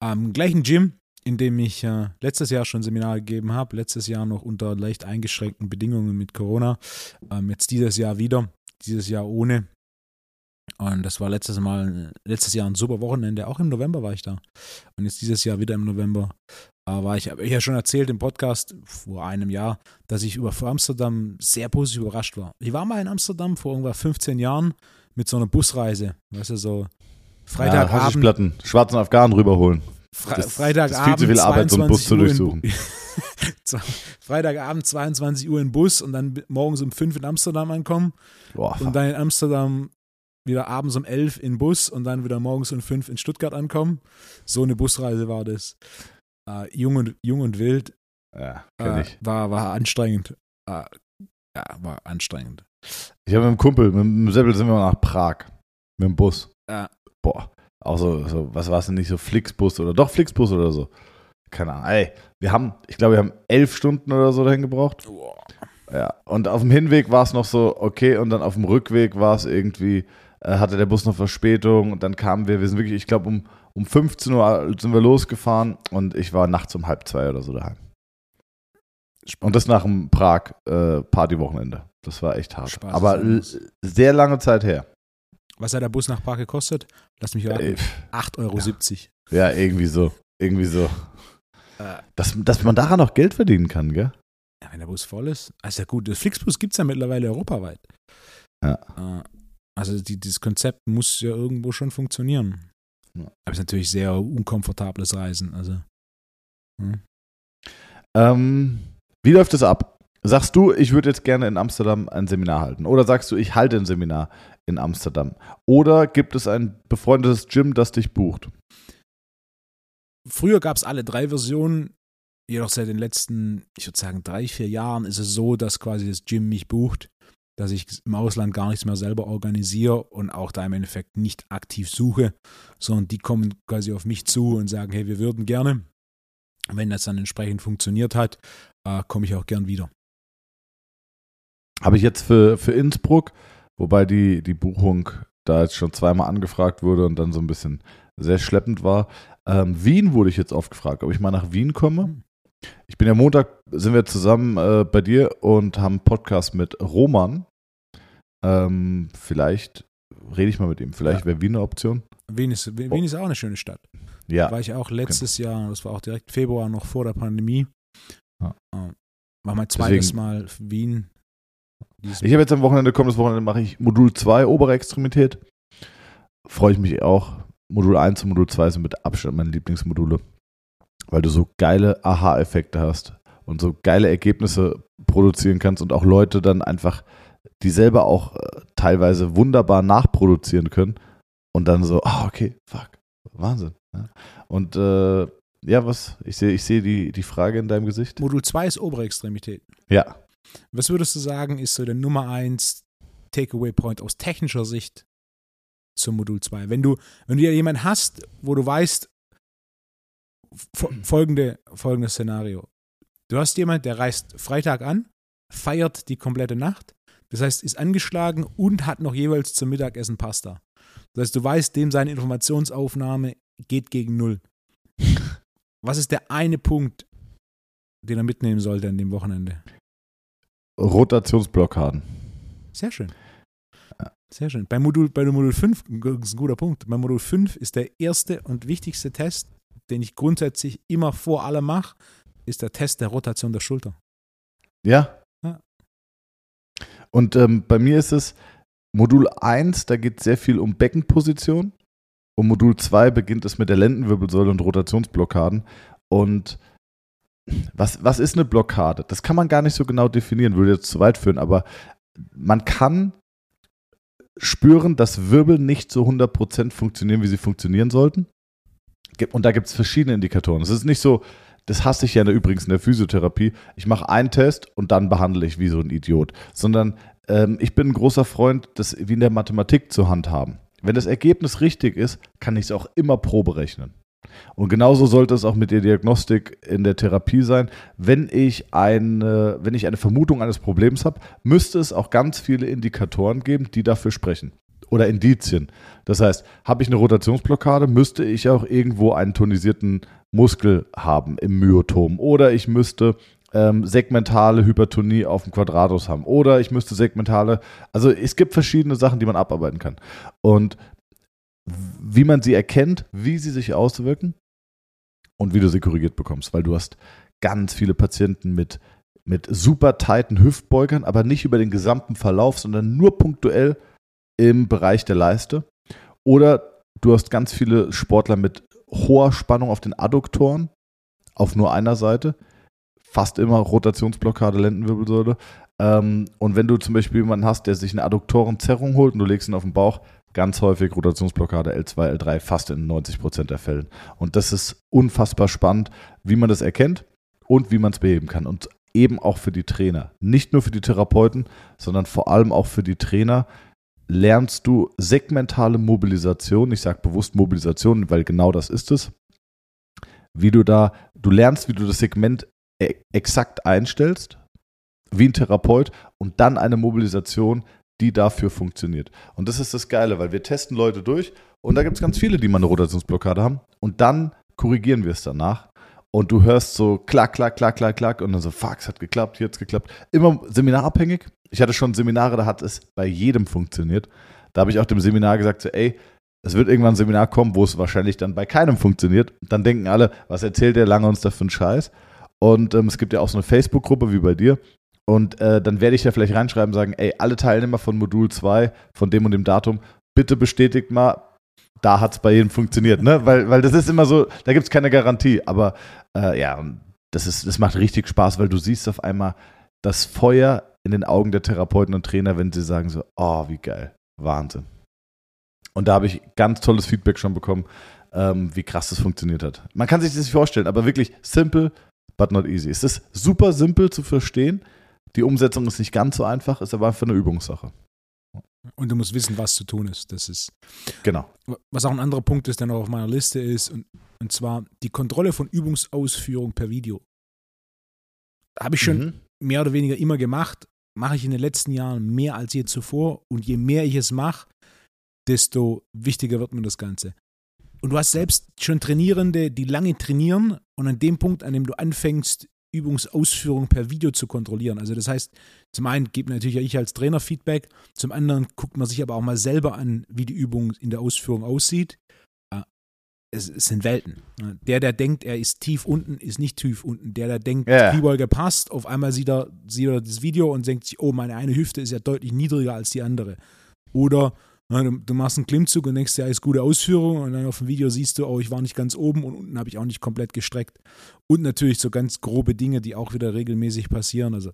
Am gleichen Gym, in dem ich äh, letztes Jahr schon Seminar gegeben habe, letztes Jahr noch unter leicht eingeschränkten Bedingungen mit Corona, ähm, jetzt dieses Jahr wieder, dieses Jahr ohne. Und das war letztes Mal, letztes Jahr ein super Wochenende, auch im November war ich da. Und jetzt dieses Jahr wieder im November äh, war ich, habe ich ja schon erzählt im Podcast vor einem Jahr, dass ich über Amsterdam sehr positiv überrascht war. Ich war mal in Amsterdam vor irgendwann 15 Jahren mit so einer Busreise, weißt du, so ja, Freitagabend, Haschischplatten, schwarzen Afghanen rüberholen. Fre Das- Freitagabend. das viel zu viel Arbeit, so einen Bus 22 zu Uhr in durchsuchen. Freitagabend 22 Uhr in Bus und dann morgens um 5 in Amsterdam ankommen Boah, und dann in Amsterdam wieder abends um 11 in Bus und dann wieder morgens um 5 in Stuttgart ankommen. So eine Busreise war das. Äh, jung, und, jung und wild. ja, kenn Äh, ich. war, war anstrengend. Äh, ja, war anstrengend. Ich habe mit einem Kumpel, mit dem Seppel sind wir mal nach Prag. Mit dem Bus. Ja. Boah. Auch so, so was war es denn nicht, so Flixbus oder doch Flixbus oder so. Keine Ahnung. Ey, wir haben, ich glaube, wir haben elf Stunden oder so dahin gebraucht. Ja. Und auf dem Hinweg war es noch so, okay, und dann auf dem Rückweg war es irgendwie, äh, hatte der Bus noch Verspätung und dann kamen wir, wir sind wirklich, ich glaube, um, um 15 Uhr sind wir losgefahren und ich war nachts um halb zwei oder so daheim. Und das nach dem Prag-Partywochenende. das war echt hart. Spaß Aber sehr lange Zeit her. Was hat der Bus nach Prag gekostet? Lass mich raten. Ey, 8,70 Euro. Ja, irgendwie so. Irgendwie so. Äh, Dass, dass man daran noch Geld verdienen kann, gell? Ja, wenn der Bus voll ist. Also ja gut, das Flixbus gibt es ja mittlerweile europaweit. Ja. Äh, Also die, dieses Konzept muss ja irgendwo schon funktionieren. Ja. Aber es ist natürlich sehr unkomfortables Reisen. Also. hm. Ähm, wie läuft es ab? Sagst du, ich würde jetzt gerne in Amsterdam ein Seminar halten? Oder sagst du, ich halte ein Seminar in Amsterdam? Oder gibt es ein befreundetes Gym, das dich bucht? Früher gab es alle drei Versionen. Jedoch seit den letzten, ich würde sagen, drei, vier Jahren ist es so, dass quasi das Gym mich bucht, dass ich im Ausland gar nichts mehr selber organisiere und auch da im Endeffekt nicht aktiv suche, sondern die kommen quasi auf mich zu und sagen, hey, wir würden gerne. Wenn das dann entsprechend funktioniert hat, äh, komme ich auch gern wieder. Habe ich jetzt für, für Innsbruck, wobei die, die Buchung da jetzt schon zweimal angefragt wurde und dann so ein bisschen sehr schleppend war. Ähm, Wien wurde ich jetzt oft gefragt, ob ich mal nach Wien komme. Ich bin ja Montag, sind wir zusammen äh, bei dir und haben einen Podcast mit Roman. Ähm, vielleicht rede ich mal mit ihm. Vielleicht Ja. wäre Wien eine Option. Wien ist, Wien ist auch eine schöne Stadt. Ja, War ich auch letztes Jahr, das war auch direkt Februar, noch vor der Pandemie. Ja. Äh, War mein zweites Deswegen- Mal Wien. Ich habe jetzt am Wochenende, kommendes Wochenende mache ich Modul 2, obere Extremität. Freue ich mich auch. Modul 1 und Modul 2 sind mit Abstand meine Lieblingsmodule, weil du so geile Aha-Effekte hast und so geile Ergebnisse produzieren kannst und auch Leute dann einfach, die selber auch äh, teilweise wunderbar nachproduzieren können und dann so, ah, okay, fuck, Wahnsinn. Ja. Und äh, ja, was? Ich sehe ich sehe die, die Frage in deinem Gesicht. Modul 2 ist obere Extremität. Ja. Was würdest du sagen, ist so der Nummer 1 Takeaway-Point aus technischer Sicht zum Modul 2? Wenn du, wenn du ja jemanden hast, wo du weißt, fo- folgende, folgendes Szenario. Du hast jemanden, der reist Freitag an, feiert die komplette Nacht, das heißt, ist angeschlagen und hat noch jeweils zum Mittagessen Pasta. Das heißt, du weißt, dem seine Informationsaufnahme geht gegen Null. Was ist der eine Punkt, den er mitnehmen sollte an dem Wochenende? Rotationsblockaden. Sehr schön. Sehr schön. Bei Modul, bei dem Modul 5, das ist ein guter Punkt, bei Modul 5 ist der erste und wichtigste Test, den ich grundsätzlich immer vor allem mache, ist der Test der Rotation der Schulter. Ja. Ja. Und ähm, bei mir ist es Modul 1, da geht es sehr viel um Beckenposition. Und Modul 2 beginnt es mit der Lendenwirbelsäule und Rotationsblockaden. Und was, was ist eine Blockade? Das kann man gar nicht so genau definieren, würde jetzt zu weit führen, aber man kann spüren, dass Wirbel nicht so 100% funktionieren, wie sie funktionieren sollten. Und da gibt es verschiedene Indikatoren. Es ist nicht so, das hasse ich ja übrigens in der Physiotherapie. Ich mache einen Test und dann behandle ich wie so ein Idiot. Sondern ähm, ich bin ein großer Freund, das wie in der Mathematik zu handhaben. Wenn das Ergebnis richtig ist, kann ich es auch immer probe rechnen. Und genauso sollte es auch mit der Diagnostik in der Therapie sein. Wenn ich eine, wenn ich eine Vermutung eines Problems habe, müsste es auch ganz viele Indikatoren geben, die dafür sprechen. Oder Indizien. Das heißt, habe ich eine Rotationsblockade, müsste ich auch irgendwo einen tonisierten Muskel haben im Myotom. Oder ich müsste ähm, segmentale Hypertonie auf dem Quadratus haben. Oder ich müsste segmentale, also es gibt verschiedene Sachen, die man abarbeiten kann. Und wie man sie erkennt, wie sie sich auswirken und wie du sie korrigiert bekommst, weil du hast ganz viele Patienten mit, mit super tighten Hüftbeugern, aber nicht über den gesamten Verlauf, sondern nur punktuell im Bereich der Leiste. Oder du hast ganz viele Sportler mit hoher Spannung auf den Adduktoren, auf nur einer Seite. Fast immer Rotationsblockade, Lendenwirbelsäule. Ähm, und wenn du zum Beispiel jemanden hast, der sich eine Adduktorenzerrung holt und du legst ihn auf den Bauch, ganz häufig Rotationsblockade L2, L3, fast in 90% der Fällen. Und das ist unfassbar spannend, wie man das erkennt und wie man es beheben kann. Und eben auch für die Trainer. Nicht nur für die Therapeuten, sondern vor allem auch für die Trainer lernst du segmentale Mobilisation. Ich sage bewusst Mobilisation, weil genau das ist es. Wie du da, du lernst, wie du das Segment e exakt einstellst, wie ein Therapeut, und dann eine Mobilisation, die dafür funktioniert. Und das ist das Geile, weil wir testen Leute durch und da gibt es ganz viele, die mal eine Rotationsblockade haben und dann korrigieren wir es danach und du hörst so klack, klack, klack, klack, klack und dann so, fuck, es hat geklappt, hier hat es geklappt. Immer seminarabhängig. Ich hatte schon Seminare, da hat es bei jedem funktioniert. Da habe ich auch dem Seminar gesagt, so, ey, es wird irgendwann ein Seminar kommen, wo es wahrscheinlich dann bei keinem funktioniert. Dann denken alle, was erzählt der lange uns da für einen Scheiß? Und ähm, es gibt ja auch so eine Facebook-Gruppe wie bei dir. Und äh, dann werde ich da vielleicht reinschreiben, sagen, ey, alle Teilnehmer von Modul 2, von dem und dem Datum, bitte bestätigt mal, da hat es bei jedem funktioniert, ne? Weil, weil das ist immer so, da gibt es keine Garantie. Aber äh, ja, das, ist, das macht richtig Spaß, weil du siehst auf einmal das Feuer in den Augen der Therapeuten und Trainer, wenn sie sagen so, oh, wie geil, Wahnsinn. Und da habe ich ganz tolles Feedback schon bekommen, ähm, wie krass das funktioniert hat. Man kann sich das nicht vorstellen, aber wirklich simple, but not easy. Es ist super simpel zu verstehen. Die Umsetzung ist nicht ganz so einfach, ist aber einfach eine Übungssache. Und du musst wissen, was zu tun ist. Das ist. Genau. Was auch ein anderer Punkt ist, der noch auf meiner Liste ist, und, und zwar die Kontrolle von Übungsausführung per Video. Habe ich schon mhm. mehr oder weniger immer gemacht, mache ich in den letzten Jahren mehr als je zuvor. Und je mehr ich es mache, desto wichtiger wird mir das Ganze. Und du hast selbst schon Trainierende, die lange trainieren und an dem Punkt, an dem du anfängst, Übungsausführung per Video zu kontrollieren. Also das heißt, zum einen gibt natürlich ich als Trainer Feedback, zum anderen guckt man sich aber auch mal selber an, wie die Übung in der Ausführung aussieht. Es, es sind Welten. Der, der denkt, er ist tief unten, ist nicht tief unten. Der, der denkt, yeah. Kniebeuge passt, auf einmal sieht er, sieht er das Video und denkt sich, oh, meine eine Hüfte ist ja deutlich niedriger als die andere. Oder du, du, machst einen Klimmzug und denkst, ja, ist gute Ausführung und dann auf dem Video siehst du, oh, ich war nicht ganz oben und unten habe ich auch nicht komplett gestreckt. Und natürlich so ganz grobe Dinge, die auch wieder regelmäßig passieren. Also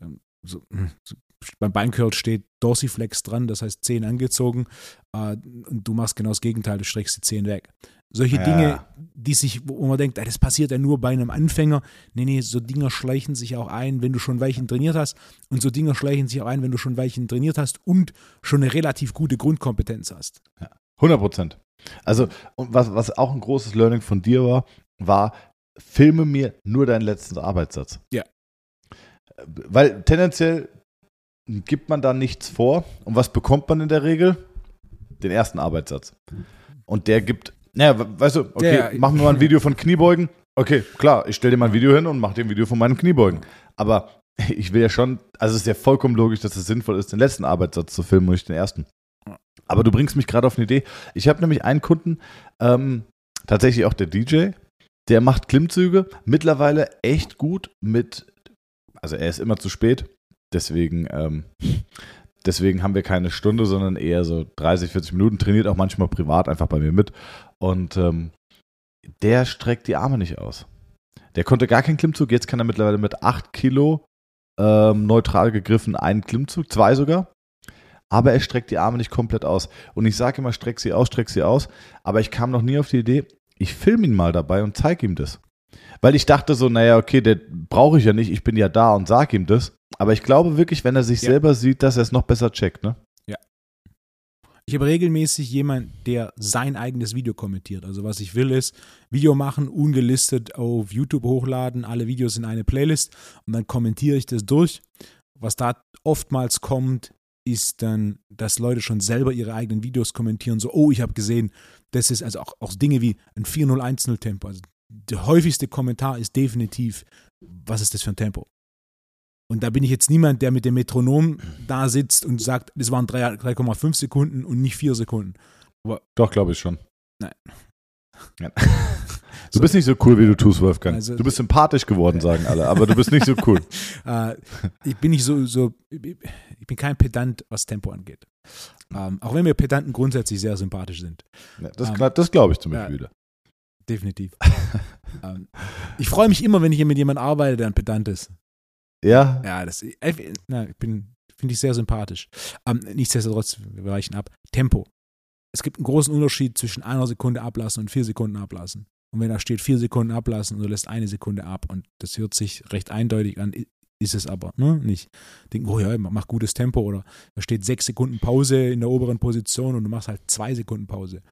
ähm, so, hm, so, beim Beincurl steht Dorsiflex dran, das heißt Zehen angezogen äh, und du machst genau das Gegenteil, du streckst die Zehen weg. Solche ja. Dinge, die sich, wo man denkt, das passiert ja nur bei einem Anfänger. Nee, nee, so Dinger schleichen sich auch ein, wenn du schon Weichen trainiert hast. Und so Dinger schleichen sich auch ein, wenn du schon Weichen trainiert hast und schon eine relativ gute Grundkompetenz hast. Ja, 100 Prozent. Also, und was, was auch ein großes Learning von dir war, war, filme mir nur deinen letzten Arbeitssatz. Ja. Weil tendenziell gibt man da nichts vor. Und was bekommt man in der Regel? Den ersten Arbeitssatz. Und der gibt naja, weißt du, okay, ja, ja. machen wir mal ein Video von Kniebeugen. Okay, klar, ich stelle dir mal ein Video hin und mache dir ein Video von meinen Kniebeugen. Aber ich will ja schon, also es ist ja vollkommen logisch, dass es sinnvoll ist, den letzten Arbeitssatz zu filmen und nicht den ersten. Aber du bringst mich gerade auf eine Idee. Ich habe nämlich einen Kunden, ähm, tatsächlich auch der DJ, der macht Klimmzüge mittlerweile echt gut mit, also er ist immer zu spät, deswegen ähm, Deswegen haben wir keine Stunde, sondern eher so 30, 40 Minuten. Trainiert auch manchmal privat einfach bei mir mit. Und ähm, der streckt die Arme nicht aus. Der konnte gar keinen Klimmzug. Jetzt kann er mittlerweile mit 8 Kilo ähm, neutral gegriffen einen Klimmzug, zwei sogar. Aber er streckt die Arme nicht komplett aus. Und ich sage immer, streck sie aus, streck sie aus. Aber ich kam noch nie auf die Idee, ich filme ihn mal dabei und zeige ihm das. Weil ich dachte so, naja, okay, der brauche ich ja nicht, ich bin ja da und sage ihm das. Aber ich glaube wirklich, wenn er sich ja. selber sieht, dass er es noch besser checkt, ne? Ja. Ich habe regelmäßig jemanden, der sein eigenes Video kommentiert. Also was ich will ist, Video machen, ungelistet auf YouTube hochladen, alle Videos in eine Playlist und dann kommentiere ich das durch. Was da oftmals kommt, ist dann, dass Leute schon selber ihre eigenen Videos kommentieren, so, oh, ich habe gesehen, das ist also auch, auch Dinge wie ein 4-0-1-0 Tempo. Also der häufigste Kommentar ist definitiv, was ist das für ein Tempo? Und da bin ich jetzt niemand, der mit dem Metronom da sitzt und sagt, das waren 3,5 Sekunden und nicht 4 Sekunden. Aber Doch, glaube ich schon. Nein. Ja. Du bist nicht so cool, wie du tust, Wolfgang. Also, du bist sympathisch geworden, sagen alle, aber du bist nicht so cool. äh, ich bin nicht so, so, ich bin kein Pedant, was Tempo angeht. Ähm, auch wenn mir Pedanten grundsätzlich sehr sympathisch sind. Ja, das, ähm, das glaube ich zum Beispiel wieder. definitiv. ähm, ich freue mich immer, wenn ich hier mit jemandem arbeite, der ein Pedant ist. Ja? Ja, das äh, na, ich bin, finde ich sehr sympathisch. Ähm, nichtsdestotrotz, wir weichen ab. Tempo. Es gibt einen großen Unterschied zwischen einer Sekunde ablassen und vier Sekunden ablassen. Und wenn da steht vier Sekunden ablassen und du lässt eine Sekunde ab und das hört sich recht eindeutig an, ist es aber ne? nicht. Denken, oh ja, mach gutes Tempo oder da steht sechs Sekunden Pause in der oberen Position und du machst halt zwei Sekunden Pause.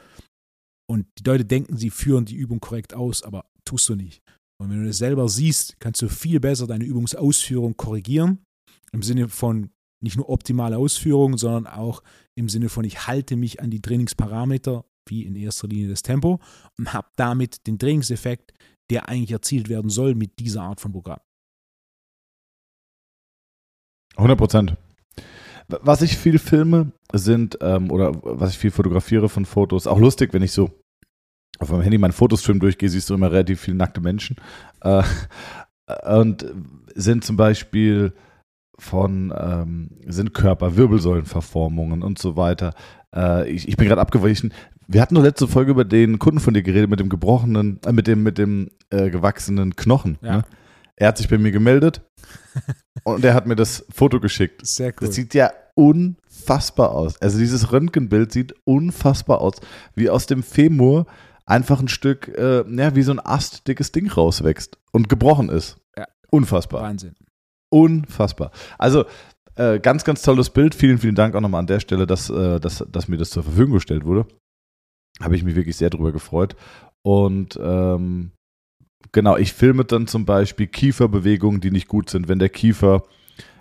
Und die Leute denken, sie führen die Übung korrekt aus, aber tust du nicht. Und wenn du das selber siehst, kannst du viel besser deine Übungsausführung korrigieren. Im Sinne von nicht nur optimale Ausführung, sondern auch im Sinne von, ich halte mich an die Trainingsparameter, wie in erster Linie das Tempo, und habe damit den Trainingseffekt, der eigentlich erzielt werden soll mit dieser Art von Programm. 100 Prozent. Was ich viel filme, sind, ähm, oder was ich viel fotografiere von Fotos, auch lustig, wenn ich so auf meinem Handy meinen Fotostream durchgehe, siehst du immer relativ viele nackte Menschen. Äh, und sind zum Beispiel von, ähm, sind Körper, Wirbelsäulenverformungen und so weiter. Äh, ich, ich bin gerade abgewichen. Wir hatten nur letzte Folge über den Kunden von dir geredet mit dem gebrochenen, äh, mit dem, mit dem äh, gewachsenen Knochen. Ja. Ne? Er hat sich bei mir gemeldet und er hat mir das Foto geschickt. Sehr cool. Das sieht ja unfassbar aus. Also dieses Röntgenbild sieht unfassbar aus, wie aus dem Femur einfach ein Stück, äh, ja, wie so ein Ast dickes Ding rauswächst und gebrochen ist. Ja. Unfassbar. Wahnsinn. Unfassbar. Also äh, ganz, ganz tolles Bild. Vielen, vielen Dank auch nochmal an der Stelle, dass, äh, dass, dass mir das zur Verfügung gestellt wurde. Habe ich mich wirklich sehr drüber gefreut. Und ähm, genau, ich filme dann zum Beispiel Kieferbewegungen, die nicht gut sind, wenn der Kiefer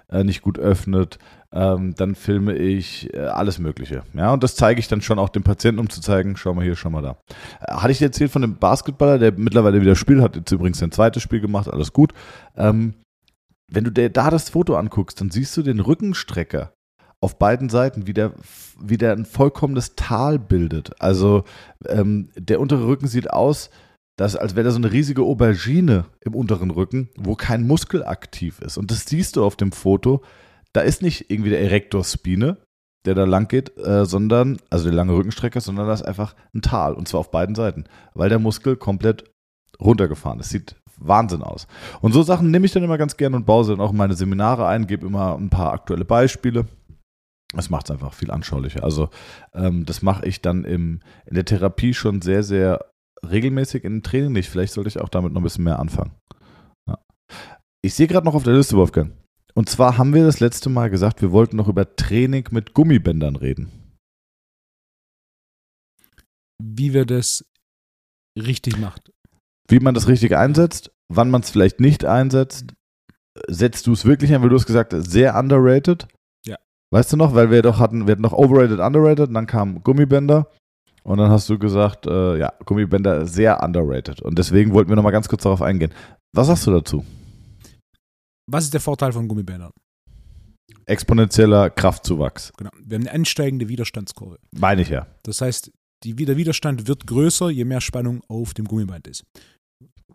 äh, nicht gut öffnet. Ähm, dann filme ich äh, alles Mögliche. Ja, und das zeige ich dann schon auch dem Patienten, um zu zeigen, schau mal hier, schau mal da. Äh, hatte ich dir erzählt von dem Basketballer, der mittlerweile wieder spielt, hat jetzt übrigens sein zweites Spiel gemacht, alles gut. Ähm, wenn du dir da das Foto anguckst, dann siehst du den Rückenstrecker auf beiden Seiten, wie der, ein vollkommenes Tal bildet. Also ähm, der untere Rücken sieht aus, dass, als wäre da so eine riesige Aubergine im unteren Rücken, wo kein Muskel aktiv ist. Und das siehst du auf dem Foto. Da ist nicht irgendwie der Erector Spine, der da lang geht, äh, sondern, also der lange Rückenstrecker, sondern da ist einfach ein Tal. Und zwar auf beiden Seiten, weil der Muskel komplett runtergefahren ist. Sieht Wahnsinn aus. Und so Sachen nehme ich dann immer ganz gerne und baue sie dann auch in meine Seminare ein, gebe immer ein paar aktuelle Beispiele. Das macht es einfach viel anschaulicher. Also ähm, das mache ich dann im, in der Therapie schon sehr, sehr regelmäßig in Training nicht. Vielleicht sollte ich auch damit noch ein bisschen mehr anfangen. Ja. Ich sehe gerade noch auf der Liste, Wolfgang. Und zwar haben wir das letzte Mal gesagt, wir wollten noch über Training mit Gummibändern reden. Wie wir das richtig macht. Wie man das richtig einsetzt, wann man es vielleicht nicht einsetzt. Setzt du es wirklich ein, weil du hast gesagt, sehr underrated. Ja. Weißt du noch, weil wir doch hatten, wir hatten noch overrated, underrated, und dann kam Gummibänder. Und dann hast du gesagt, äh, ja, Gummibänder sehr underrated. Und deswegen wollten wir nochmal ganz kurz darauf eingehen. Was sagst du dazu? Was ist der Vorteil von Gummibändern? Exponentieller Kraftzuwachs. Genau. Wir haben eine ansteigende Widerstandskurve. Meine ich ja. Das heißt, die, der Widerstand wird größer, je mehr Spannung auf dem Gummiband ist.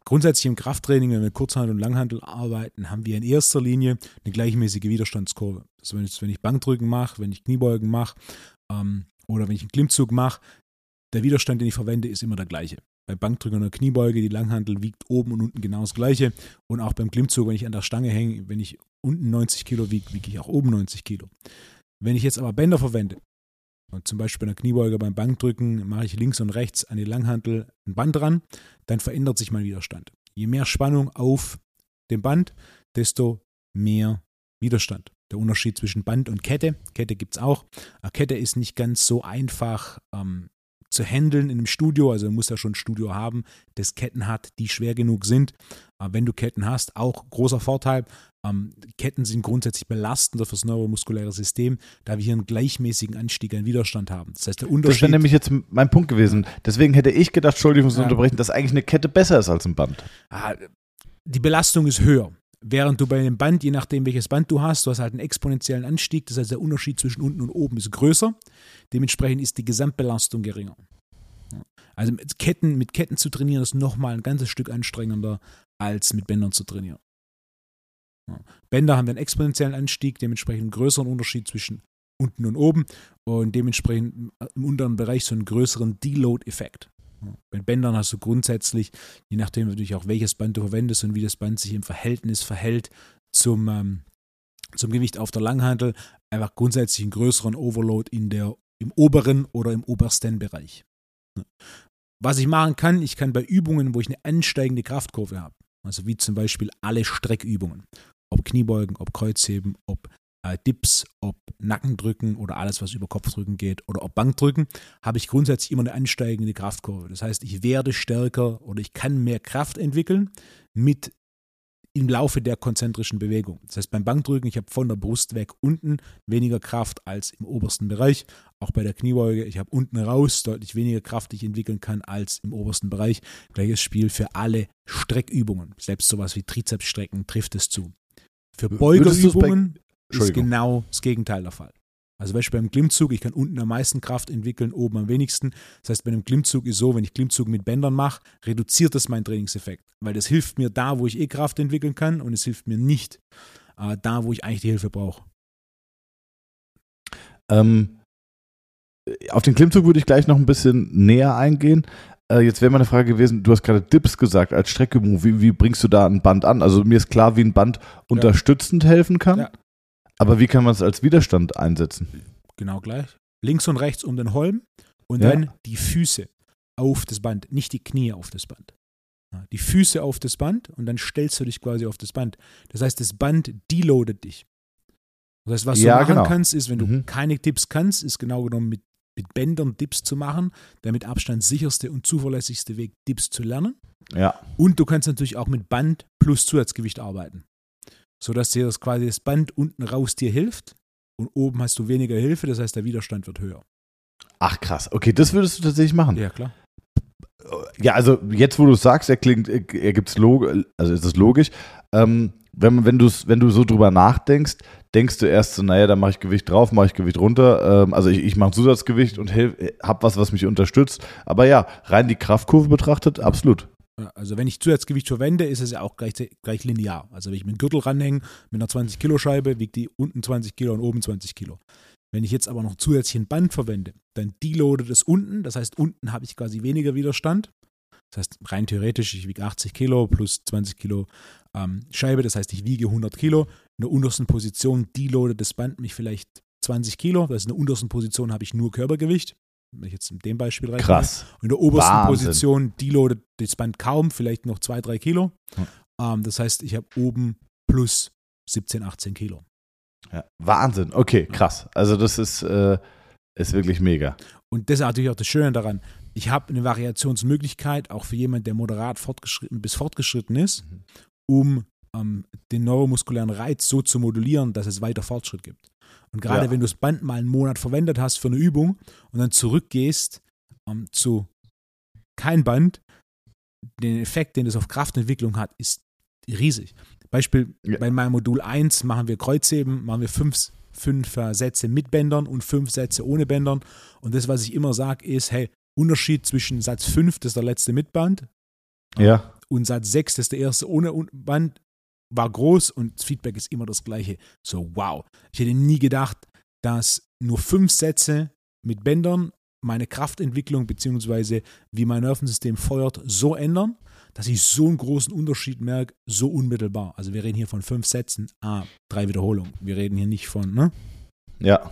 Grundsätzlich im Krafttraining, wenn wir Kurzhandel und Langhandel arbeiten, haben wir in erster Linie eine gleichmäßige Widerstandskurve. Also wenn ich, wenn ich Bankdrücken mache, wenn ich Kniebeugen mache ähm, oder wenn ich einen Klimmzug mache, der Widerstand, den ich verwende, ist immer der gleiche. Bei Bankdrücken oder Kniebeuge, die Langhandel wiegt oben und unten genau das gleiche. Und auch beim Klimmzug, wenn ich an der Stange hänge, wenn ich unten 90 Kilo wiege, wiege ich auch oben 90 Kilo. Wenn ich jetzt aber Bänder verwende, und zum Beispiel bei einer Kniebeuge beim Bankdrücken mache ich links und rechts an die Langhantel ein Band dran, dann verändert sich mein Widerstand. Je mehr Spannung auf dem Band, desto mehr Widerstand. Der Unterschied zwischen Band und Kette, Kette gibt es auch. Eine Kette ist nicht ganz so einfach ähm, zu handeln in einem Studio. Also man muss ja schon ein Studio haben, das Ketten hat, die schwer genug sind. Aber wenn du Ketten hast, auch großer Vorteil. Ähm, Ketten sind grundsätzlich belastender fürs neuromuskuläre System, da wir hier einen gleichmäßigen Anstieg an Widerstand haben. Das heißt, der Unterschied. Das wäre nämlich jetzt mein Punkt gewesen. Deswegen hätte ich gedacht, Entschuldigung, muss ja. unterbrechen, dass eigentlich eine Kette besser ist als ein Band. Ah, die Belastung ist höher. Während du bei einem Band, je nachdem welches Band du hast, du hast halt einen exponentiellen Anstieg, das heißt der Unterschied zwischen unten und oben ist größer. Dementsprechend ist die Gesamtbelastung geringer. Also mit Ketten, mit Ketten zu trainieren ist nochmal ein ganzes Stück anstrengender, als mit Bändern zu trainieren. Bänder haben einen exponentiellen Anstieg, dementsprechend einen größeren Unterschied zwischen unten und oben und dementsprechend im unteren Bereich so einen größeren Deload-Effekt. Bei Bändern hast du grundsätzlich, je nachdem natürlich auch welches Band du verwendest und wie das Band sich im Verhältnis verhält zum, ähm, zum Gewicht auf der Langhantel, einfach grundsätzlich einen größeren Overload in der, im oberen oder im obersten Bereich. Was ich machen kann, ich kann bei Übungen, wo ich eine ansteigende Kraftkurve habe, also wie zum Beispiel alle Streckübungen, ob Kniebeugen, ob Kreuzheben, ob äh, Dips, ob Nackendrücken oder alles, was über Kopfdrücken geht oder ob Bankdrücken, habe ich grundsätzlich immer eine ansteigende Kraftkurve. Das heißt, ich werde stärker oder ich kann mehr Kraft entwickeln mit im Laufe der konzentrischen Bewegung. Das heißt, beim Bankdrücken, ich habe von der Brust weg unten weniger Kraft als im obersten Bereich. Auch bei der Kniebeuge, ich habe unten raus deutlich weniger Kraft, die ich entwickeln kann, als im obersten Bereich. Gleiches Spiel für alle Streckübungen. Selbst sowas wie Trizepsstrecken trifft es zu. Für Beugerübungen ist genau das Gegenteil der Fall. Also Beispiel beim Klimmzug, ich kann unten am meisten Kraft entwickeln, oben am wenigsten. Das heißt, bei einem Klimmzug ist so, wenn ich Klimmzug mit Bändern mache, reduziert das meinen Trainingseffekt. Weil das hilft mir da, wo ich eh Kraft entwickeln kann und es hilft mir nicht äh, da, wo ich eigentlich die Hilfe brauche. Ähm, auf den Klimmzug würde ich gleich noch ein bisschen näher eingehen. Äh, jetzt wäre meine Frage gewesen, du hast gerade Dips gesagt als Streckübung. Wie, wie, bringst du da ein Band an? Also mir ist klar, wie ein Band unterstützend ja. helfen kann. Ja. Aber wie kann man es als Widerstand einsetzen? Genau gleich. Links und rechts um den Holm und ja. dann die Füße auf das Band, nicht die Knie auf das Band. Die Füße auf das Band und dann stellst du dich quasi auf das Band. Das heißt, das Band deloadet dich. Das heißt, was ja, du machen genau. kannst, ist, wenn du mhm. keine Dips kannst, ist genau genommen mit, mit Bändern Dips zu machen, der mit Abstand sicherste und zuverlässigste Weg, Dips zu lernen. Ja. Und du kannst natürlich auch mit Band plus Zusatzgewicht arbeiten sodass dir das quasi das Band unten raus dir hilft und oben hast du weniger Hilfe, das heißt der Widerstand wird höher. Ach krass, okay, das würdest du tatsächlich machen. Ja, klar. Ja, also jetzt, wo du es sagst, er klingt, er gibt's log also ist es logisch. Ähm, wenn, wenn, wenn du so drüber nachdenkst, denkst du erst so, naja, da mache ich Gewicht drauf, mache ich Gewicht runter. Ähm, also ich, ich mache Zusatzgewicht und habe was, was mich unterstützt. Aber ja, rein die Kraftkurve betrachtet, absolut. Also wenn ich Zusatzgewicht verwende, ist es ja auch gleich, gleich linear. Also wenn ich mit einem Gürtel ranhänge, mit einer 20 Kilo Scheibe, wiegt die unten 20 Kilo und oben 20 Kilo. Wenn ich jetzt aber noch zusätzlich ein Band verwende, dann deloadet es unten. Das heißt, unten habe ich quasi weniger Widerstand. Das heißt, rein theoretisch, ich wiege 80 Kilo plus 20 Kilo ähm, Scheibe. Das heißt, ich wiege 100 Kilo. In der untersten Position deloadet das Band mich vielleicht 20 Kilo. Das heißt, in der untersten Position habe ich nur Körpergewicht wenn ich jetzt in dem Beispiel rechne. Krass. In der obersten Wahnsinn. Position deloadet das Band kaum, vielleicht noch zwei, drei Kilo. Hm. Ähm, das heißt, ich habe oben plus 17, 18 Kilo. Ja, Wahnsinn. Okay, krass. Also das ist, äh, ist wirklich mega. Und das ist natürlich auch das Schöne daran. Ich habe eine Variationsmöglichkeit, auch für jemanden, der moderat fortgeschritten bis fortgeschritten ist, mhm. um ähm, den neuromuskulären Reiz so zu modulieren, dass es weiter Fortschritt gibt. Und gerade ja. wenn du das Band mal einen Monat verwendet hast für eine Übung und dann zurückgehst ähm, zu kein Band, den Effekt, den das auf Kraftentwicklung hat, ist riesig. Beispiel, ja. bei meinem Modul 1 machen wir Kreuzheben, machen wir fünf, fünf äh, Sätze mit Bändern und fünf Sätze ohne Bändern. Und das, was ich immer sage, ist, hey, Unterschied zwischen Satz 5, das ist der letzte mit Band, ja. und Satz 6, das ist der erste ohne Band, war groß und das Feedback ist immer das gleiche. So, wow. Ich hätte nie gedacht, dass nur fünf Sätze mit Bändern meine Kraftentwicklung bzw. wie mein Nervensystem feuert, so ändern, dass ich so einen großen Unterschied merke, so unmittelbar. Also wir reden hier von fünf Sätzen, ah, drei Wiederholungen. Wir reden hier nicht von, ne? Ja.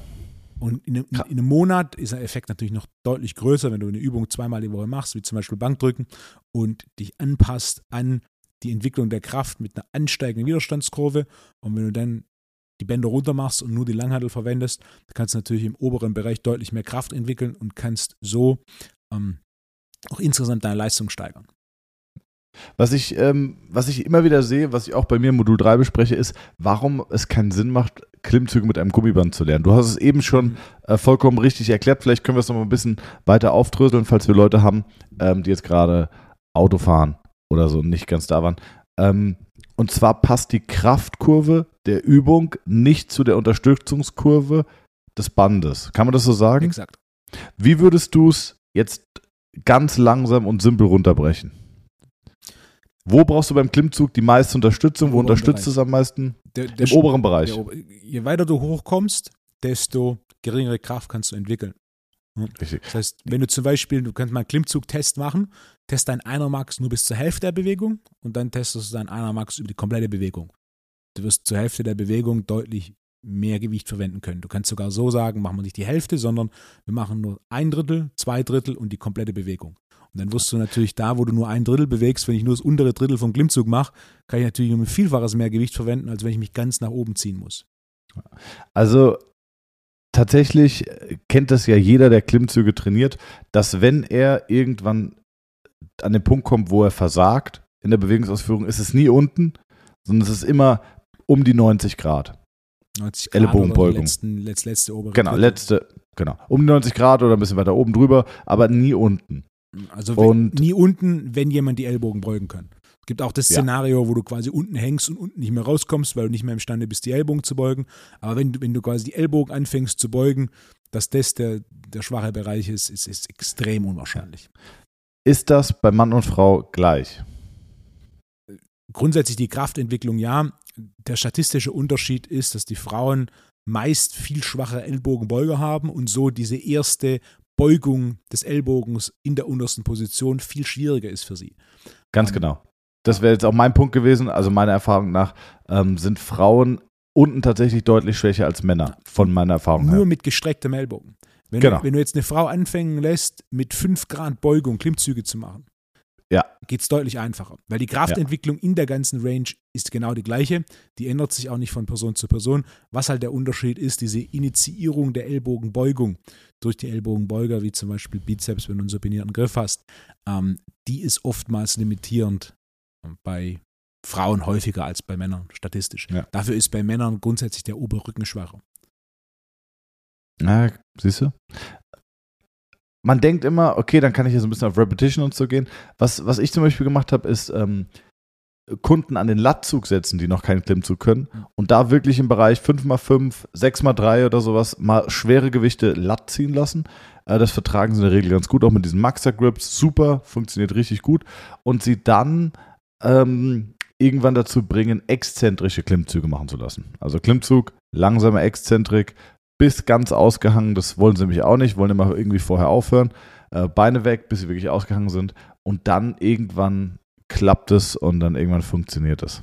Und in, in, in, einem Monat ist der Effekt natürlich noch deutlich größer, wenn du eine Übung zweimal die Woche machst, wie zum Beispiel Bankdrücken, und dich anpasst an die Entwicklung der Kraft mit einer ansteigenden Widerstandskurve. Und wenn du dann die Bänder runter machst und nur die Langhantel verwendest, kannst du natürlich im oberen Bereich deutlich mehr Kraft entwickeln und kannst so ähm, auch insgesamt deine Leistung steigern. Was ich, ähm, was ich immer wieder sehe, was ich auch bei mir im Modul 3 bespreche, ist, warum es keinen Sinn macht, Klimmzüge mit einem Gummiband zu lernen. Du hast es eben schon mhm. äh, vollkommen richtig erklärt. Vielleicht können wir es noch mal ein bisschen weiter aufdröseln, falls wir Leute haben, ähm, die jetzt gerade Auto fahren oder so nicht ganz da waren. Ähm, und zwar passt die Kraftkurve der Übung nicht zu der Unterstützungskurve des Bandes. Kann man das so sagen? Exakt. Wie würdest du es jetzt ganz langsam und simpel runterbrechen? Wo brauchst du beim Klimmzug die meiste Unterstützung? Wo unterstützt es am meisten? Der, der Im oberen Bereich. Der, je weiter du hochkommst, desto geringere Kraft kannst du entwickeln. Richtig. Das heißt, wenn du zum Beispiel, du kannst mal einen Klimmzug-Test machen, test dein Einer Max nur bis zur Hälfte der Bewegung und dann testest du dein Einer Max über die komplette Bewegung. Du wirst zur Hälfte der Bewegung deutlich mehr Gewicht verwenden können. Du kannst sogar so sagen, machen wir nicht die Hälfte, sondern wir machen nur ein Drittel, zwei Drittel und die komplette Bewegung. Und dann wirst du natürlich da, wo du nur ein Drittel bewegst, wenn ich nur das untere Drittel vom Klimmzug mache, kann ich natürlich um ein Vielfaches mehr Gewicht verwenden, als wenn ich mich ganz nach oben ziehen muss. Also tatsächlich kennt das ja jeder, der Klimmzüge trainiert, dass wenn er irgendwann an den Punkt kommt, wo er versagt in der Bewegungsausführung, ist es nie unten, sondern es ist immer um die 90 Grad. 90 Grad Ellenbogenbeugung. Letzten, letzt, letzte obere Genau, letzte, genau. Um die 90 Grad oder ein bisschen weiter oben drüber, aber nie unten. Also wenn, Und- nie unten, wenn jemand die Ellbogen beugen kann. Es gibt auch das Ja. Szenario, wo du quasi unten hängst und unten nicht mehr rauskommst, weil du nicht mehr imstande bist, die Ellbogen zu beugen. Aber wenn du, wenn du quasi die Ellbogen anfängst zu beugen, dass das der, der schwache Bereich ist, ist, ist extrem unwahrscheinlich. Ist das bei Mann und Frau gleich? Grundsätzlich die Kraftentwicklung ja. Der statistische Unterschied ist, dass die Frauen meist viel schwache Ellbogenbeuger haben und so diese erste Beugung des Ellbogens in der untersten Position viel schwieriger ist für sie. Ganz Ähm, genau. Das wäre jetzt auch mein Punkt gewesen. Also meiner Erfahrung nach ähm, sind Frauen unten tatsächlich deutlich schwächer als Männer, von meiner Erfahrung Nur her. mit gestrecktem Ellbogen. Wenn, Genau. du, wenn du jetzt eine Frau anfangen lässt, mit 5 Grad Beugung Klimmzüge zu machen, Ja. geht es deutlich einfacher. Weil die Kraftentwicklung in der ganzen Range ist genau die gleiche. Die ändert sich auch nicht von Person zu Person. Was halt der Unterschied ist, diese Initiierung der Ellbogenbeugung durch die Ellbogenbeuger, wie zum Beispiel Bizeps, wenn du einen supinierten Griff hast, ähm, die ist oftmals limitierend bei Frauen häufiger als bei Männern, statistisch. Ja. Dafür ist bei Männern grundsätzlich der Oberrücken schwacher. Na, siehst du? Man denkt immer, okay, dann kann ich jetzt ein bisschen auf Repetition und so gehen. Was, was ich zum Beispiel gemacht habe, ist ähm, Kunden an den Lattzug setzen, die noch keinen Klimmzug können. Und da wirklich im Bereich 5x5, 6x3 oder sowas mal schwere Gewichte Latt ziehen lassen. Äh, das vertragen sie in der Regel ganz gut, auch mit diesen Maxa-Grips. Super, funktioniert richtig gut. Und sie dann ähm, irgendwann dazu bringen, exzentrische Klimmzüge machen zu lassen. Also Klimmzug, langsame Exzentrik, bis ganz ausgehangen. Das wollen sie nämlich auch nicht, wollen immer irgendwie vorher aufhören. Äh, Beine weg, bis sie wirklich ausgehangen sind. Und dann irgendwann klappt es und dann irgendwann funktioniert es.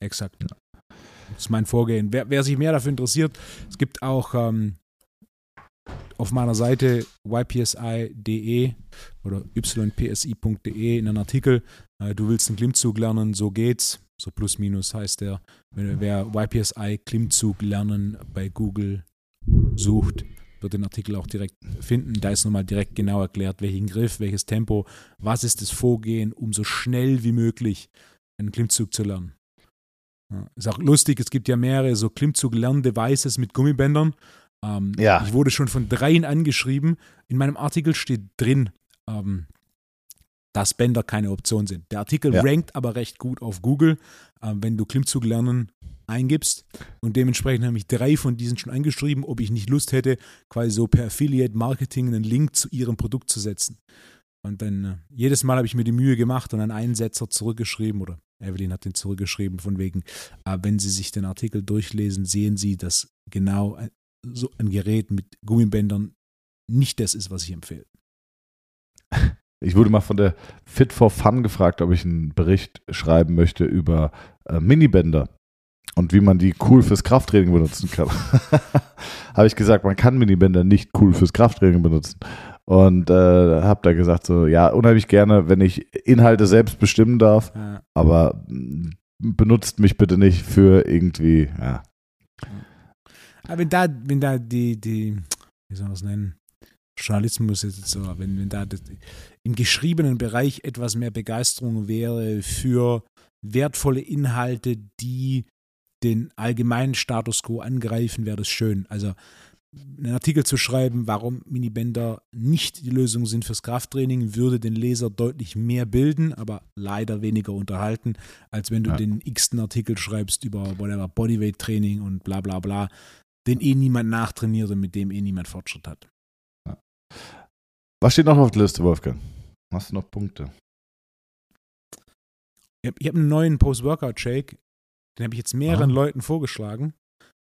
Exakt. Das ist mein Vorgehen. Wer, wer sich mehr dafür interessiert, es gibt auch ähm, auf meiner Seite ypsi.de oder ypsi.de in einem Artikel, äh, du willst einen Klimmzug lernen, so geht's. So plus minus heißt der. Wenn wer YPSI Klimmzug lernen bei Google sucht, wird den Artikel auch direkt finden. Da ist nochmal direkt genau erklärt, welchen Griff, welches Tempo, was ist das Vorgehen, um so schnell wie möglich einen Klimmzug zu lernen. Ja, ist auch lustig, es gibt ja mehrere so Klimmzug-Lern-Devices mit Gummibändern. Ähm, Ja. Ich wurde schon von dreien angeschrieben. In meinem Artikel steht drin, ähm, dass Bänder keine Option sind. Der Artikel Ja. rankt aber recht gut auf Google, ähm, wenn du Klimmzug lernen eingibst. Und dementsprechend habe ich drei von diesen schon angeschrieben, ob ich nicht Lust hätte, quasi so per Affiliate Marketing einen Link zu ihrem Produkt zu setzen. Und dann äh, jedes Mal habe ich mir die Mühe gemacht und einen Einsetzer zurückgeschrieben oder Evelyn hat den zurückgeschrieben von wegen, äh, wenn Sie sich den Artikel durchlesen, sehen Sie, dass genau ein, so ein Gerät mit Gummibändern nicht das ist, was ich empfehle. Ich wurde mal von der Fit for Fun gefragt, ob ich einen Bericht schreiben möchte über äh, Minibänder und wie man die cool fürs Krafttraining benutzen kann. habe ich gesagt, man kann Minibänder nicht cool fürs Krafttraining benutzen. Und äh, habe da gesagt, so, ja, unheimlich gerne, wenn ich Inhalte selbst bestimmen darf, Äh, aber mm, benutzt mich bitte nicht für irgendwie, ja. Aber wenn da, wenn da die, die, wie soll man das nennen, Journalismus ist jetzt so, wenn, wenn da das, im geschriebenen Bereich etwas mehr Begeisterung wäre für wertvolle Inhalte, die den allgemeinen Status quo angreifen, wäre das schön. Also einen Artikel zu schreiben, warum Minibänder nicht die Lösung sind fürs Krafttraining, würde den Leser deutlich mehr bilden, aber leider weniger unterhalten, als wenn du Ja. den x-ten Artikel schreibst über whatever Bodyweight-Training und bla bla bla, den eh niemand nachtrainiert und mit dem eh niemand Fortschritt hat. Was steht noch auf der Liste, Wolfgang? Hast du noch Punkte? Ich habe hab einen neuen Post-Workout-Shake, den habe ich jetzt mehreren Ah. Leuten vorgeschlagen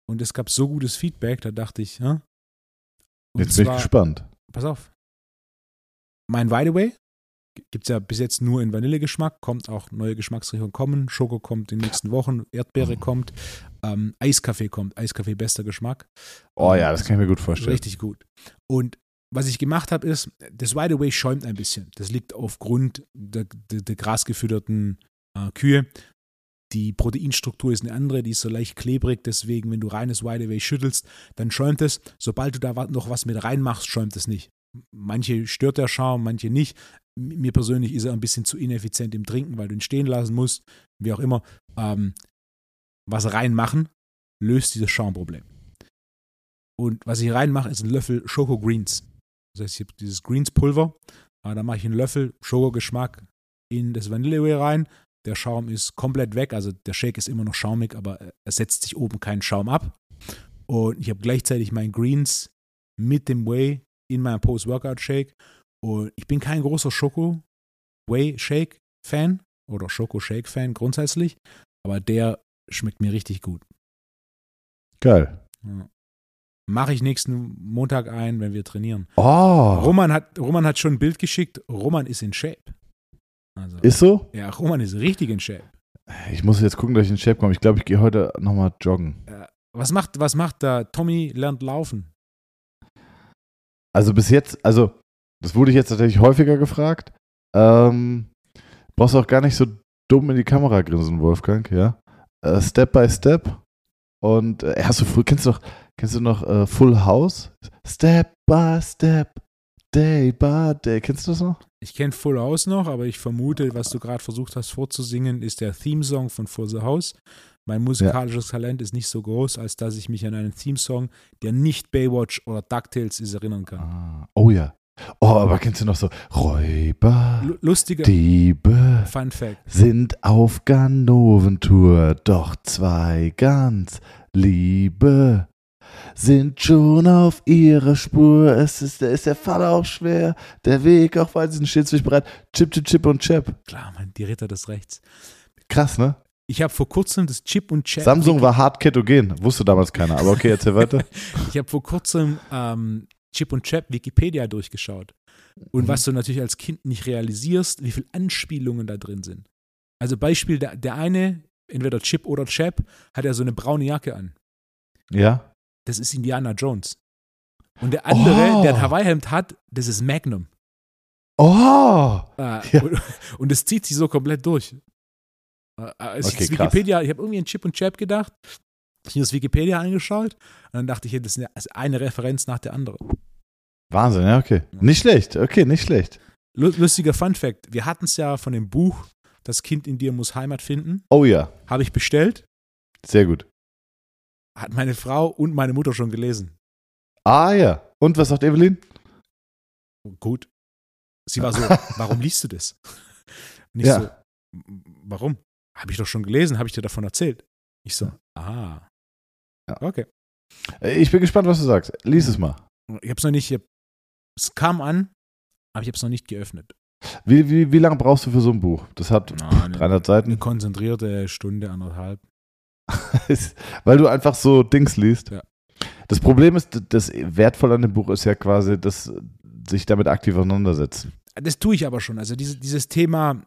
und es gab so gutes Feedback, da dachte ich, ja. Jetzt bin ich zwar- gespannt. pass auf. Mein Wide Away gibt es ja bis jetzt nur in Vanillegeschmack, kommt auch neue Geschmacksrichtungen kommen. Schoko kommt in den nächsten Wochen, Erdbeere Mhm. kommt, ähm, Eiskaffee kommt. Eiskaffee bester Geschmack. Oh ja, das kann ich mir gut vorstellen. Richtig gut. Und was ich gemacht habe, ist, das Wide Away schäumt ein bisschen. Das liegt aufgrund der, der, der grasgefütterten äh, Kühe. Die Proteinstruktur ist eine andere, die ist so leicht klebrig, deswegen, wenn du reines Wide Away schüttelst, dann schäumt es. Sobald du da noch was mit reinmachst, schäumt es nicht. Manche stört der Schaum, manche nicht. Mir persönlich ist er ein bisschen zu ineffizient im Trinken, weil du ihn stehen lassen musst, wie auch immer. Ähm, was reinmachen, löst dieses Schaumproblem. Und was ich reinmache, ist ein Löffel Schoko Greens. Das heißt, ich habe dieses Greens Pulver, äh, da mache ich einen Löffel Schokogeschmack in das Vanilleway rein. Der Schaum ist komplett weg, also der Shake ist immer noch schaumig, aber es setzt sich oben keinen Schaum ab. Und ich habe gleichzeitig meinen Greens mit dem Whey in meinem Post-Workout-Shake. Und ich bin kein großer Schoko-Whey-Shake-Fan oder Schoko-Shake-Fan grundsätzlich, aber der schmeckt mir richtig gut. Geil. Ja. Mache ich nächsten Montag ein, wenn wir trainieren. Oh, Roman hat, Roman hat schon ein Bild geschickt. Roman ist in Shape. Also, ist so? ja, Roman ist richtig in Shape. Ich muss jetzt gucken, dass ich in Shape komme. Ich glaube, ich gehe heute nochmal joggen. Was macht, was macht da? Tommy lernt laufen. Also bis jetzt, also das wurde ich jetzt tatsächlich häufiger gefragt. Ähm, brauchst auch gar nicht so dumm in die Kamera grinsen, Wolfgang, ja? Äh, step by Step. Und äh, hast du kennst du noch, kennst du noch äh, Full House? Step by Step, Day by Day. Kennst du das noch? Ich kenne Full House noch, aber ich vermute, was du gerade versucht hast vorzusingen, ist der Theme-Song von Full House. Mein musikalisches Talent ist nicht so groß, als dass ich mich an einen Theme-Song, der nicht Baywatch oder DuckTales ist, erinnern kann. Ah, oh ja. Oh, aber kennst du noch so Räuber, Lu- Lustiger Diebe Fun Fact. sind auf Ganoventour, doch zwei ganz Liebe sind schon auf ihrer Spur. Es ist, ist der Fall auch schwer, der Weg auch weit, sie sind stets bereit. Chip, Chip, Chip und Chap. Klar, Mann, die Ritter des Rechts. Krass, ne? Ich habe vor kurzem das Chip und Chap. Samsung war hart ketogen, wusste damals keiner, aber okay, erzähl weiter. Ich habe vor kurzem ähm, Chip und Chap Wikipedia durchgeschaut. Und Mhm. was du natürlich als Kind nicht realisierst, wie viele Anspielungen da drin sind. Also Beispiel, der, der eine, entweder Chip oder Chap, hat ja so eine braune Jacke an. Ja? Das ist Indiana Jones. Und der andere, Oh. der ein Hawaii-Hemd hat, das ist Magnum. Oh! Äh, Ja. und, und das zieht sich so komplett durch. Äh, Als Okay, ich das krass. Wikipedia, ich habe irgendwie an Chip und Chap gedacht, ich habe das Wikipedia angeschaut und dann dachte ich, das ist eine, also eine Referenz nach der anderen. Wahnsinn, ja, okay. Nicht schlecht, okay, nicht schlecht. Lu- Lustiger Fun Fact: Wir hatten es ja von dem Buch Das Kind in dir muss Heimat finden. Oh ja, Habe ich bestellt, sehr gut. hat meine Frau und meine Mutter schon gelesen. Ah ja. Und was sagt Evelyn? Gut. Sie war so: Warum liest du das? Und ich Ja. so: "M- Warum? Habe ich doch schon gelesen, habe ich dir davon erzählt. Ich so: Ah. Ja. Okay. Äh, Ich bin gespannt, was du sagst. Lies es mal. Ich habe es noch nicht. Hab, es kam an, aber ich habe es noch nicht geöffnet. Wie, wie, wie lange brauchst du für so ein Buch? Das hat Na, eine, 300 eine Seiten. konzentrierte Stunde, anderthalb. Weil du einfach so Dings liest. Ja. Das Problem ist, das Wertvolle an dem Buch ist ja quasi, dass sich damit aktiv auseinandersetzen. Das tue ich aber schon. Also diese, dieses Thema,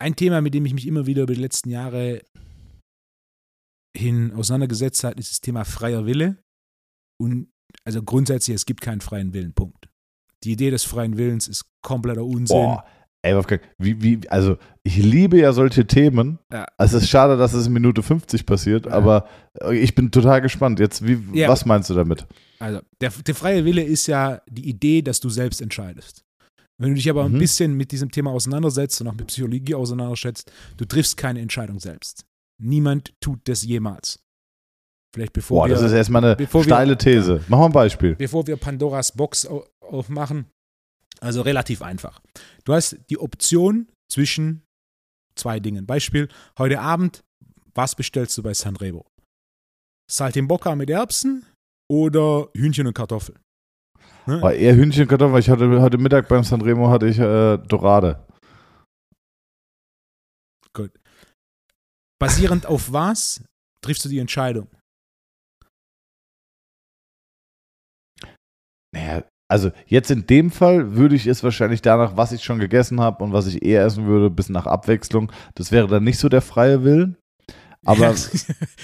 ein Thema, mit dem ich mich immer wieder über die letzten Jahre hin auseinandergesetzt habe, ist das Thema freier Wille. Und also grundsätzlich, es gibt keinen freien Willen, Punkt. Die Idee des freien Willens ist kompletter Unsinn. Boah, ey, Wolfgang, wie, wie, also ich liebe ja solche Themen. Ja. Es ist schade, dass es in Minute 50 passiert, Ja. aber äh, ich bin total gespannt. Jetzt, wie, Ja. was meinst du damit? Also, der, der freie Wille ist ja die Idee, dass du selbst entscheidest. Wenn du dich aber ein Mhm. bisschen mit diesem Thema auseinandersetzt und auch mit Psychologie auseinandersetzt, du triffst keine Entscheidung selbst. Niemand tut das jemals. Vielleicht bevor Boah, wir das ist erstmal eine bevor wir- steile These. Mach mal ein Beispiel. bevor wir Pandoras Box au- aufmachen. Also relativ einfach. Du hast die Option zwischen zwei Dingen. Beispiel, heute Abend, was bestellst du bei Sanremo? Saltimbocca mit Erbsen oder Hühnchen und Kartoffeln? Ne? War eher Hühnchen und Kartoffeln. Ich hatte heute Mittag beim Sanremo hatte ich äh, Dorade. Gut. Basierend auf was triffst du die Entscheidung? Naja, Also jetzt in dem Fall würde ich es wahrscheinlich danach, was ich schon gegessen habe und was ich eher essen würde, bis nach Abwechslung. Das wäre dann nicht so der freie Willen. Aber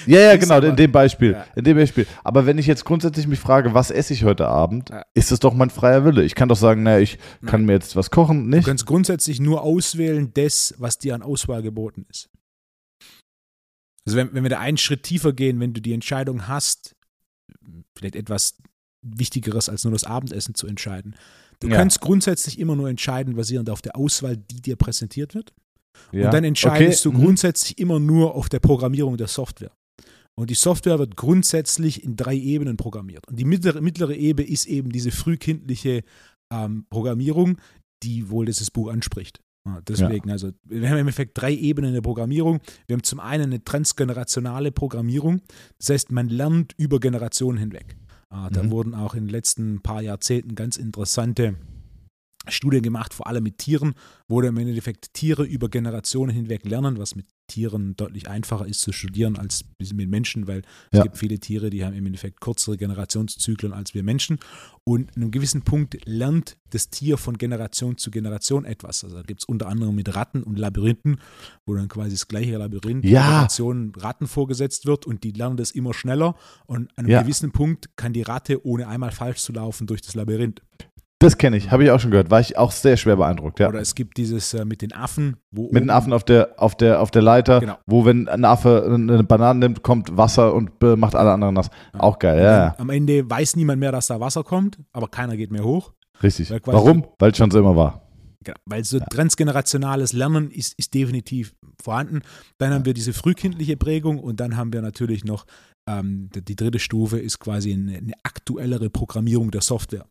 ja, ja, genau, in dem Beispiel. Ja. In dem Beispiel. Aber wenn ich jetzt grundsätzlich mich frage, was esse ich heute Abend, ja. ist das doch mein freier Wille. Ich kann doch sagen, naja, ich Nein. kann mir jetzt was kochen, nicht? Du kannst grundsätzlich nur auswählen, das, was dir an Auswahl geboten ist. Also wenn, wenn wir da einen Schritt tiefer gehen, wenn du die Entscheidung hast, vielleicht etwas Wichtigeres als nur das Abendessen zu entscheiden. Du ja. kannst grundsätzlich immer nur entscheiden, basierend auf der Auswahl, die dir präsentiert wird. Ja. Und dann entscheidest okay. du mhm. grundsätzlich immer nur auf der Programmierung der Software. Und die Software wird grundsätzlich in drei Ebenen programmiert. Und die mittlere, mittlere Ebene ist eben diese frühkindliche ähm, Programmierung, die wohl dieses Buch anspricht. Ja, deswegen, ja. also wir haben im Endeffekt drei Ebenen der Programmierung. Wir haben zum einen eine transgenerationale Programmierung, das heißt, man lernt über Generationen hinweg. Ah, da mhm. wurden auch in den letzten paar Jahrzehnten ganz interessante Studien gemacht, vor allem mit Tieren, wo im Endeffekt Tiere über Generationen hinweg lernen, was mit Tieren deutlich einfacher ist zu studieren als mit Menschen, weil es ja. gibt viele Tiere, die haben im Endeffekt kürzere Generationszyklen als wir Menschen. Und an einem gewissen Punkt lernt das Tier von Generation zu Generation etwas. Also da gibt es unter anderem mit Ratten und Labyrinthen, wo dann quasi das gleiche Labyrinth ja. Generationen Ratten vorgesetzt wird und die lernen das immer schneller. Und an einem ja. gewissen Punkt kann die Ratte, ohne einmal falsch zu laufen, durch das Labyrinth. Das kenne ich, habe ich auch schon gehört. War ich auch sehr schwer beeindruckt, ja. Oder es gibt dieses äh, mit den Affen. mit den Affen auf der, auf der, auf der Leiter, genau. wo wenn ein Affe eine Banane nimmt, kommt Wasser und äh, macht alle anderen nass. Ja. Auch geil, ja. Am Ende weiß niemand mehr, dass da Wasser kommt, aber keiner geht mehr hoch. Richtig. Weil Warum? Weil es schon so immer war. Genau, weil so ja. transgenerationales Lernen ist, ist definitiv vorhanden. Dann haben wir diese frühkindliche Prägung und dann haben wir natürlich noch ähm, die, die dritte Stufe ist quasi eine, eine aktuellere Programmierung der Software.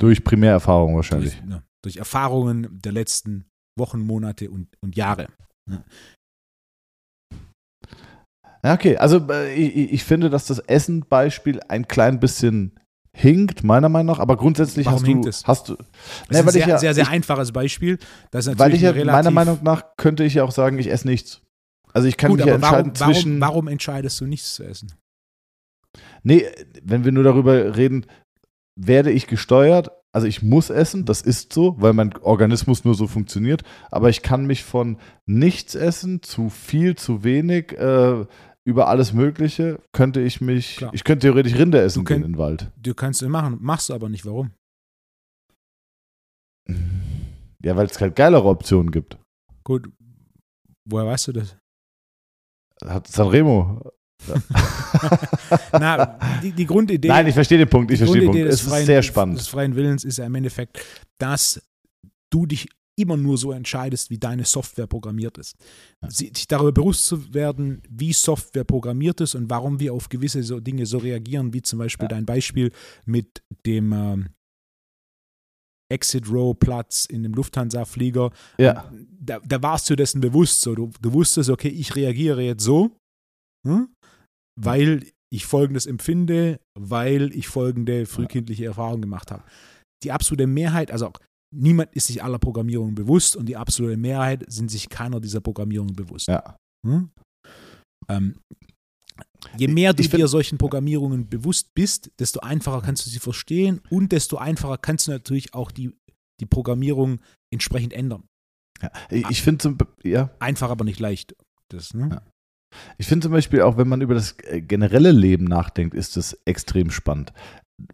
Durch Primärerfahrung wahrscheinlich. Durch, ne, durch, Erfahrungen der letzten Wochen, Monate und, und Jahre. Ja. Okay. Also äh, ich, ich, finde, dass das Essen-Beispiel ein klein bisschen hinkt, meiner Meinung nach, aber grundsätzlich Warum hast hinkt du, es? hast du, das ne, ist ein sehr, ja, sehr, sehr ich, einfaches Beispiel. Das ist weil ich ja, meiner Meinung nach könnte ich ja auch sagen, ich esse nichts. Also ich kann Gut, mich ja entscheiden warum, zwischen. Warum, warum entscheidest du nichts zu essen? Nee, wenn wir nur darüber reden, werde ich gesteuert. Also ich muss essen, das ist so, weil mein Organismus nur so funktioniert. Aber ich kann mich von nichts essen, zu viel, zu wenig, äh, über alles Mögliche, könnte ich mich, Klar. ich könnte theoretisch Rinder essen könnt, gehen in den Wald. Du kannst es machen, machst du aber nicht. Warum? Ja, weil es halt geilere Optionen gibt. Gut, woher weißt du das? Hat Sanremo Na, die, die, Grundidee. Nein, ich verstehe den Punkt. Ich verstehe den Punkt. Es ist freien, sehr spannend. Des freien Willens ist ja im Endeffekt, dass du dich immer nur so entscheidest, wie deine Software programmiert ist. Sich darüber bewusst zu werden, wie Software programmiert ist und warum wir auf gewisse so Dinge so reagieren, wie zum Beispiel ja. dein Beispiel mit dem ähm, Exit Row Platz in dem Lufthansa-Flieger. Ja. Da, da, warst du dessen bewusst so. Du, du wusstest, okay, ich reagiere jetzt so. Hm? Weil ich Folgendes empfinde, weil ich folgende frühkindliche Erfahrungen gemacht habe. Die absolute Mehrheit, also niemand ist sich aller Programmierungen bewusst und die absolute Mehrheit sind sich keiner dieser Programmierungen bewusst. Ja. Hm? Ähm, je mehr du dir solchen Programmierungen bewusst bist, desto einfacher kannst du sie verstehen und desto einfacher kannst du natürlich auch die, die Programmierung entsprechend ändern. Ja, ich finde ja. Einfach, aber nicht leicht. Das, ne? ja. Ich finde zum Beispiel auch, wenn man über das äh, generelle Leben nachdenkt, ist das extrem spannend.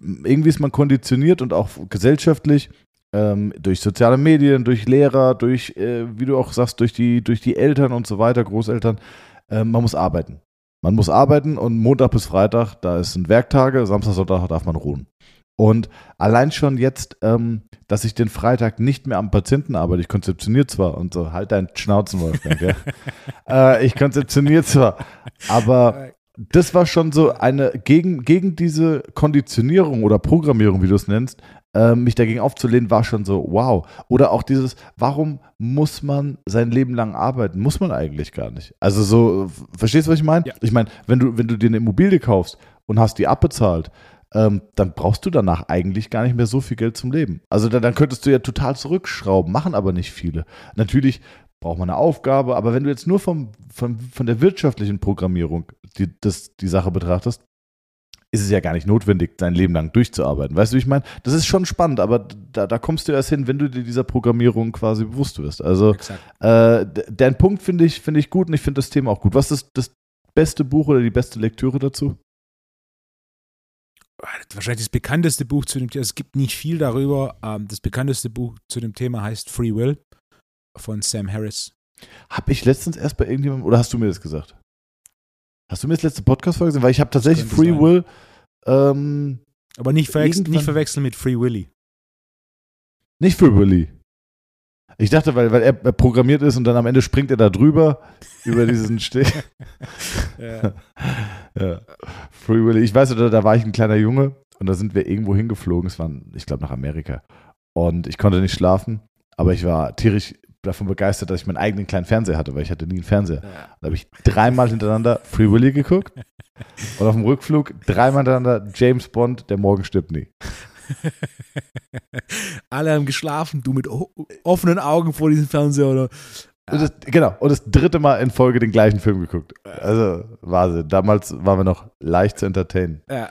Irgendwie ist man konditioniert und auch gesellschaftlich ähm, durch soziale Medien, durch Lehrer, durch, äh, wie du auch sagst, durch die, durch die Eltern und so weiter, Großeltern. Äh, man muss arbeiten. Man muss arbeiten und Montag bis Freitag, da sind Werktage, Samstag, Sonntag darf man ruhen. Und allein schon jetzt, ähm, dass ich den Freitag nicht mehr am Patienten arbeite, ich konzeptioniere zwar und so, halt dein Schnauzen, Wolfgang, ja. äh, ich konzeptioniere zwar, aber das war schon so eine, gegen, gegen diese Konditionierung oder Programmierung, wie du es nennst, äh, mich dagegen aufzulehnen, war schon so, wow. Oder auch dieses, warum muss man sein Leben lang arbeiten? Muss man eigentlich gar nicht. Also so, verstehst du, was ich meine? Ja. Ich meine, wenn du, wenn du dir eine Immobilie kaufst und hast die abbezahlt, ähm, dann brauchst du danach eigentlich gar nicht mehr so viel Geld zum Leben. Also da, dann könntest du ja total zurückschrauben, machen aber nicht viele. Natürlich braucht man eine Aufgabe, aber wenn du jetzt nur vom, vom, von der wirtschaftlichen Programmierung die, das, die Sache betrachtest, ist es ja gar nicht notwendig, dein Leben lang durchzuarbeiten. Weißt du, wie ich meine? Das ist schon spannend, aber da, da kommst du erst hin, wenn du dir dieser Programmierung quasi bewusst wirst. Also äh, dein Punkt finde ich, find ich gut und ich finde das Thema auch gut. Was ist das beste Buch oder die beste Lektüre dazu? Wahrscheinlich das bekannteste Buch zu dem Thema, es gibt nicht viel darüber. Ähm, das bekannteste Buch zu dem Thema heißt Free Will von Sam Harris. Habe ich letztens erst bei irgendjemandem, oder hast du mir das gesagt? Hast du mir das letzte Podcast-Folge gesehen? Weil ich habe tatsächlich Free sein. Will. Ähm, Aber nicht, verwechseln, nicht verwechseln mit Free Willy. Nicht Free Willy. Ich dachte, weil, weil er programmiert ist und dann am Ende springt er da drüber über diesen Steg. ja. ja. Free Willy. Ich weiß, da, da war ich ein kleiner Junge und da sind wir irgendwo hingeflogen. Es war, ich glaube, nach Amerika. Und ich konnte nicht schlafen, aber ich war tierisch davon begeistert, dass ich meinen eigenen kleinen Fernseher hatte, weil ich hatte nie einen Fernseher. Ja. Da habe ich dreimal hintereinander Free Willy geguckt und auf dem Rückflug dreimal hintereinander James Bond, der Morgen stirbt nie. Alle haben geschlafen, du mit offenen Augen vor diesem Fernseher oder. Und das, genau, und das dritte Mal in Folge den gleichen Film geguckt. Also, Wahnsinn. Damals waren wir noch leicht zu entertainen. Ja.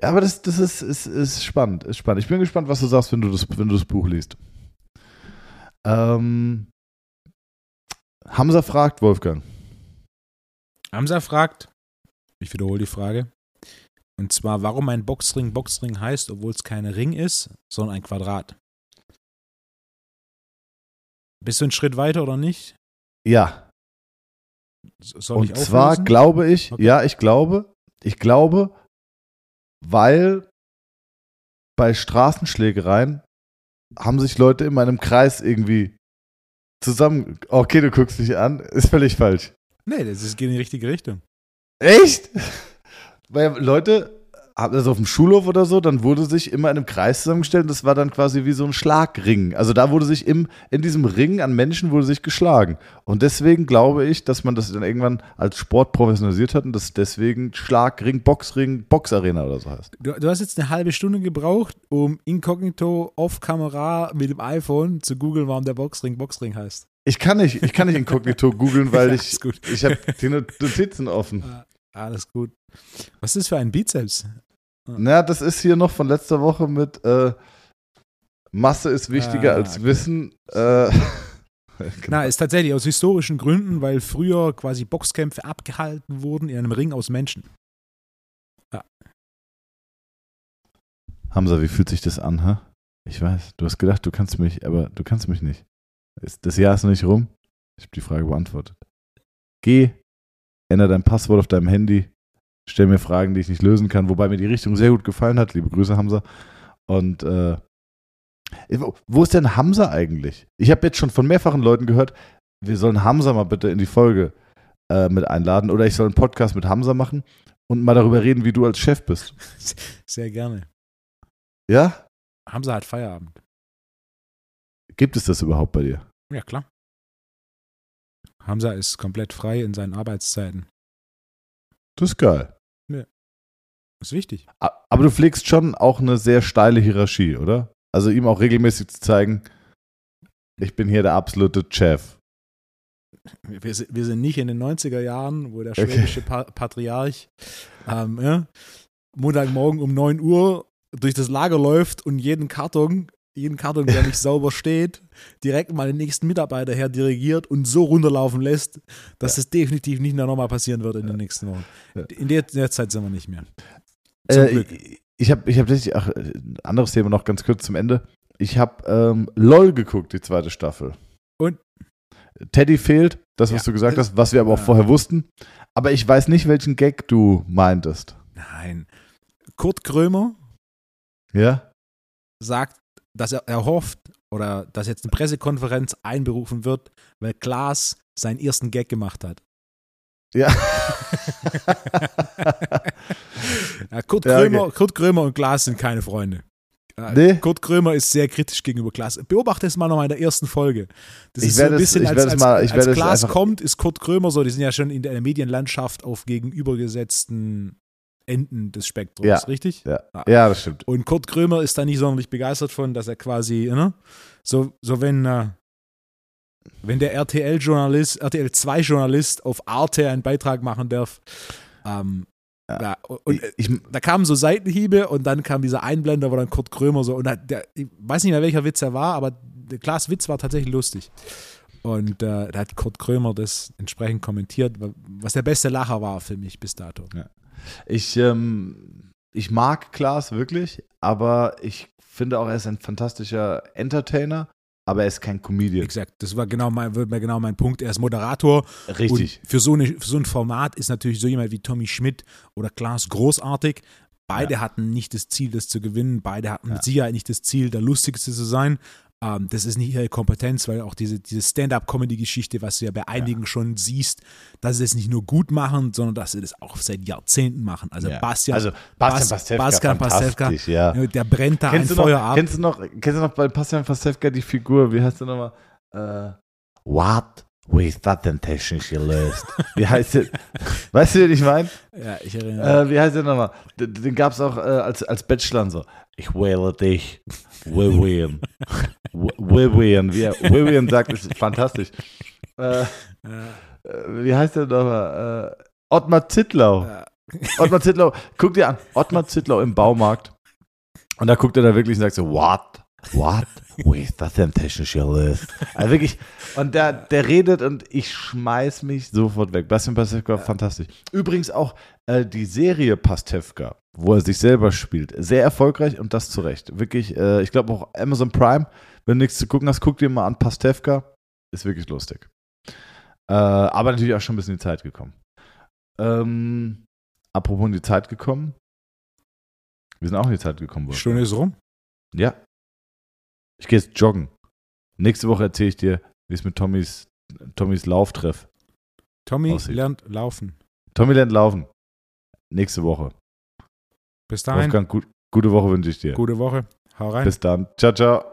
Ja, aber das, das ist, ist, ist spannend, ist spannend. Ich bin gespannt, was du sagst, wenn du das, wenn du das Buch liest. Ähm, Hamza fragt, Wolfgang. Hamza fragt, ich wiederhole die Frage, und zwar, warum ein Boxring Boxring heißt, obwohl es kein Ring ist, sondern ein Quadrat. Bist du einen Schritt weiter oder nicht? Ja. Soll und zwar glaube ich, okay. ja, ich glaube, ich glaube, weil bei Straßenschlägereien haben sich Leute in meinem Kreis irgendwie zusammen. Okay, du guckst dich an, ist völlig falsch. Nee, das ist, geht in die richtige Richtung. Echt? Weil Leute also auf dem Schulhof oder so, dann wurde sich immer in einem Kreis zusammengestellt und das war dann quasi wie so ein Schlagring. Also da wurde sich im, in diesem Ring an Menschen wurde sich geschlagen. Und deswegen glaube ich, dass man das dann irgendwann als Sport professionalisiert hat und das deswegen Schlagring, Boxring, Boxarena oder so heißt. Du, du hast jetzt eine halbe Stunde gebraucht, um inkognito off Kamera mit dem iPhone zu googeln, warum der Boxring Boxring heißt. Ich kann nicht, ich kann nicht inkognito googeln, weil ich, ich habe die Notizen offen. Ah, alles gut. Was ist das für ein Bizeps? Na, das ist hier noch von letzter Woche mit äh, Masse ist wichtiger ah, als okay. Wissen. Äh, genau. Na, ist tatsächlich aus historischen Gründen, weil früher quasi Boxkämpfe abgehalten wurden in einem Ring aus Menschen. Ja. Hamza, wie fühlt sich das an, ha? Ich weiß, du hast gedacht, du kannst mich, aber du kannst mich nicht. Das Jahr ist noch nicht rum. Ich habe die Frage beantwortet. Geh, ändere dein Passwort auf deinem Handy, stell mir Fragen, die ich nicht lösen kann, wobei mir die Richtung sehr gut gefallen hat. Liebe Grüße, Hamza. Und äh, wo ist denn Hamza eigentlich? Ich habe jetzt schon von mehrfachen Leuten gehört, wir sollen Hamza mal bitte in die Folge äh, mit einladen oder ich soll einen Podcast mit Hamza machen und mal darüber reden, wie du als Chef bist. Sehr gerne. Ja? Hamza hat Feierabend. Gibt es das überhaupt bei dir? Ja, klar. Hamza ist komplett frei in seinen Arbeitszeiten. Das ist geil. Das ist wichtig. Aber du pflegst schon auch eine sehr steile Hierarchie, oder? Also ihm auch regelmäßig zu zeigen, ich bin hier der absolute Chef. Wir sind, wir sind nicht in den 90er Jahren, wo der schwedische okay. pa Patriarch ähm, ja, Montagmorgen um 9 Uhr durch das Lager läuft und jeden Karton, jeden Karton, der nicht sauber steht, direkt mal den nächsten Mitarbeiter her dirigiert und so runterlaufen lässt, dass ja. es definitiv nicht mehr nochmal passieren wird in den nächsten Wochen. In der, in der Zeit sind wir nicht mehr. Äh, ich habe ich hab tatsächlich, ach, anderes Thema noch ganz kurz zum Ende. Ich habe ähm, LOL geguckt, die zweite Staffel. Und? Teddy fehlt, das, was ja, du gesagt hast, was wir aber auch vorher wussten. Aber ich weiß nicht, welchen Gag du meintest. Nein. Kurt Krömer ja? sagt, dass er, er hofft oder dass jetzt eine Pressekonferenz einberufen wird, weil Klaas seinen ersten Gag gemacht hat. Ja. ja Kurt, ja, Krömer, okay. Kurt Krömer und Klaas sind keine Freunde. Nee. Kurt Krömer ist sehr kritisch gegenüber Klaas. Beobachte es mal noch mal in der ersten Folge. Das ich ist so ein bisschen, es, als, als, mal, als Klaas kommt, ist Kurt Krömer so, die sind ja schon in der Medienlandschaft auf gegenübergesetzten Enden des Spektrums, ja. richtig? Ja. ja, das stimmt. Und Kurt Krömer ist da nicht sonderlich begeistert von, dass er quasi, ne? so, so wenn, äh, wenn der RTL-Journalist, RTL 2-Journalist auf Arte einen Beitrag machen darf, ähm, Ja, und ich, ich, da kamen so Seitenhiebe und dann kam dieser Einblender, wo dann Kurt Krömer so, und der, ich weiß nicht mehr, welcher Witz er war, aber der Klaas Witz war tatsächlich lustig. Und äh, da hat Kurt Krömer das entsprechend kommentiert, was der beste Lacher war für mich bis dato. Ja. Ich, ähm, ich mag Klaas wirklich, aber ich finde auch, er ist ein fantastischer Entertainer aber er ist kein Comedian. Exakt, das war genau mein, genau mein Punkt. Er ist Moderator. Richtig. Für so, eine, für so ein Format ist natürlich so jemand wie Tommy Schmidt oder Klaas großartig. Beide ja. hatten nicht das Ziel, das zu gewinnen. Beide hatten ja. mit Sicherheit nicht das Ziel, der Lustigste zu sein. Ähm, das ist nicht ihre Kompetenz, weil auch diese, diese Stand-up-Comedy-Geschichte, was du ja bei einigen ja. schon siehst, dass sie es nicht nur gut machen, sondern dass sie das auch seit Jahrzehnten machen. Also ja. Bastian, also Bastian Pastewka, Bastian Pastewka ja. der brennt da kennst ein Feuer noch, ab. Kennst du, noch, kennst du noch bei Bastian Pastewka die Figur, wie heißt der nochmal? Uh, what? Wie ist das denn technisch gelöst? Wie heißt der? weißt du, wie ich meine? Ja, ich erinnere. Äh, wie heißt der nochmal? Den, den gab es auch äh, als, als Bachelor so. Ich wähle dich. Vivian. Vivian. Wie Vivian sagt, ist fantastisch. Äh, äh, wie heißt der nochmal? Äh, Ottmar Zittlau. Ja. Ottmar Zittlau. Guck dir an. Ottmar Zittlau im Baumarkt. Und da guckt er da wirklich und sagt so, what? What? Wo ist das denn technischer List? Also wirklich, und der, der redet und ich schmeiß mich sofort weg. Bastian Pastewka, ja. fantastisch. Übrigens auch äh, die Serie Pastewka, wo er sich selber spielt, sehr erfolgreich und das zu Recht. Wirklich, äh, ich glaube auch Amazon Prime, wenn du nichts zu gucken hast, guck dir mal an Pastewka. Ist wirklich lustig. Äh, aber natürlich auch schon ein bisschen in die Zeit gekommen. Ähm, apropos in die Zeit gekommen. Wir sind auch in die Zeit gekommen. Stunde ist rum. Ja, ich gehe jetzt joggen. Nächste Woche erzähle ich dir, wie es mit Tommys, Tommys Lauftreff Tommy aussieht. lernt laufen. Tommy lernt laufen. Nächste Woche. Bis dahin. Wolfgang, gut, gute Woche wünsche ich dir. Gute Woche. Hau rein. Bis dann. Ciao, ciao.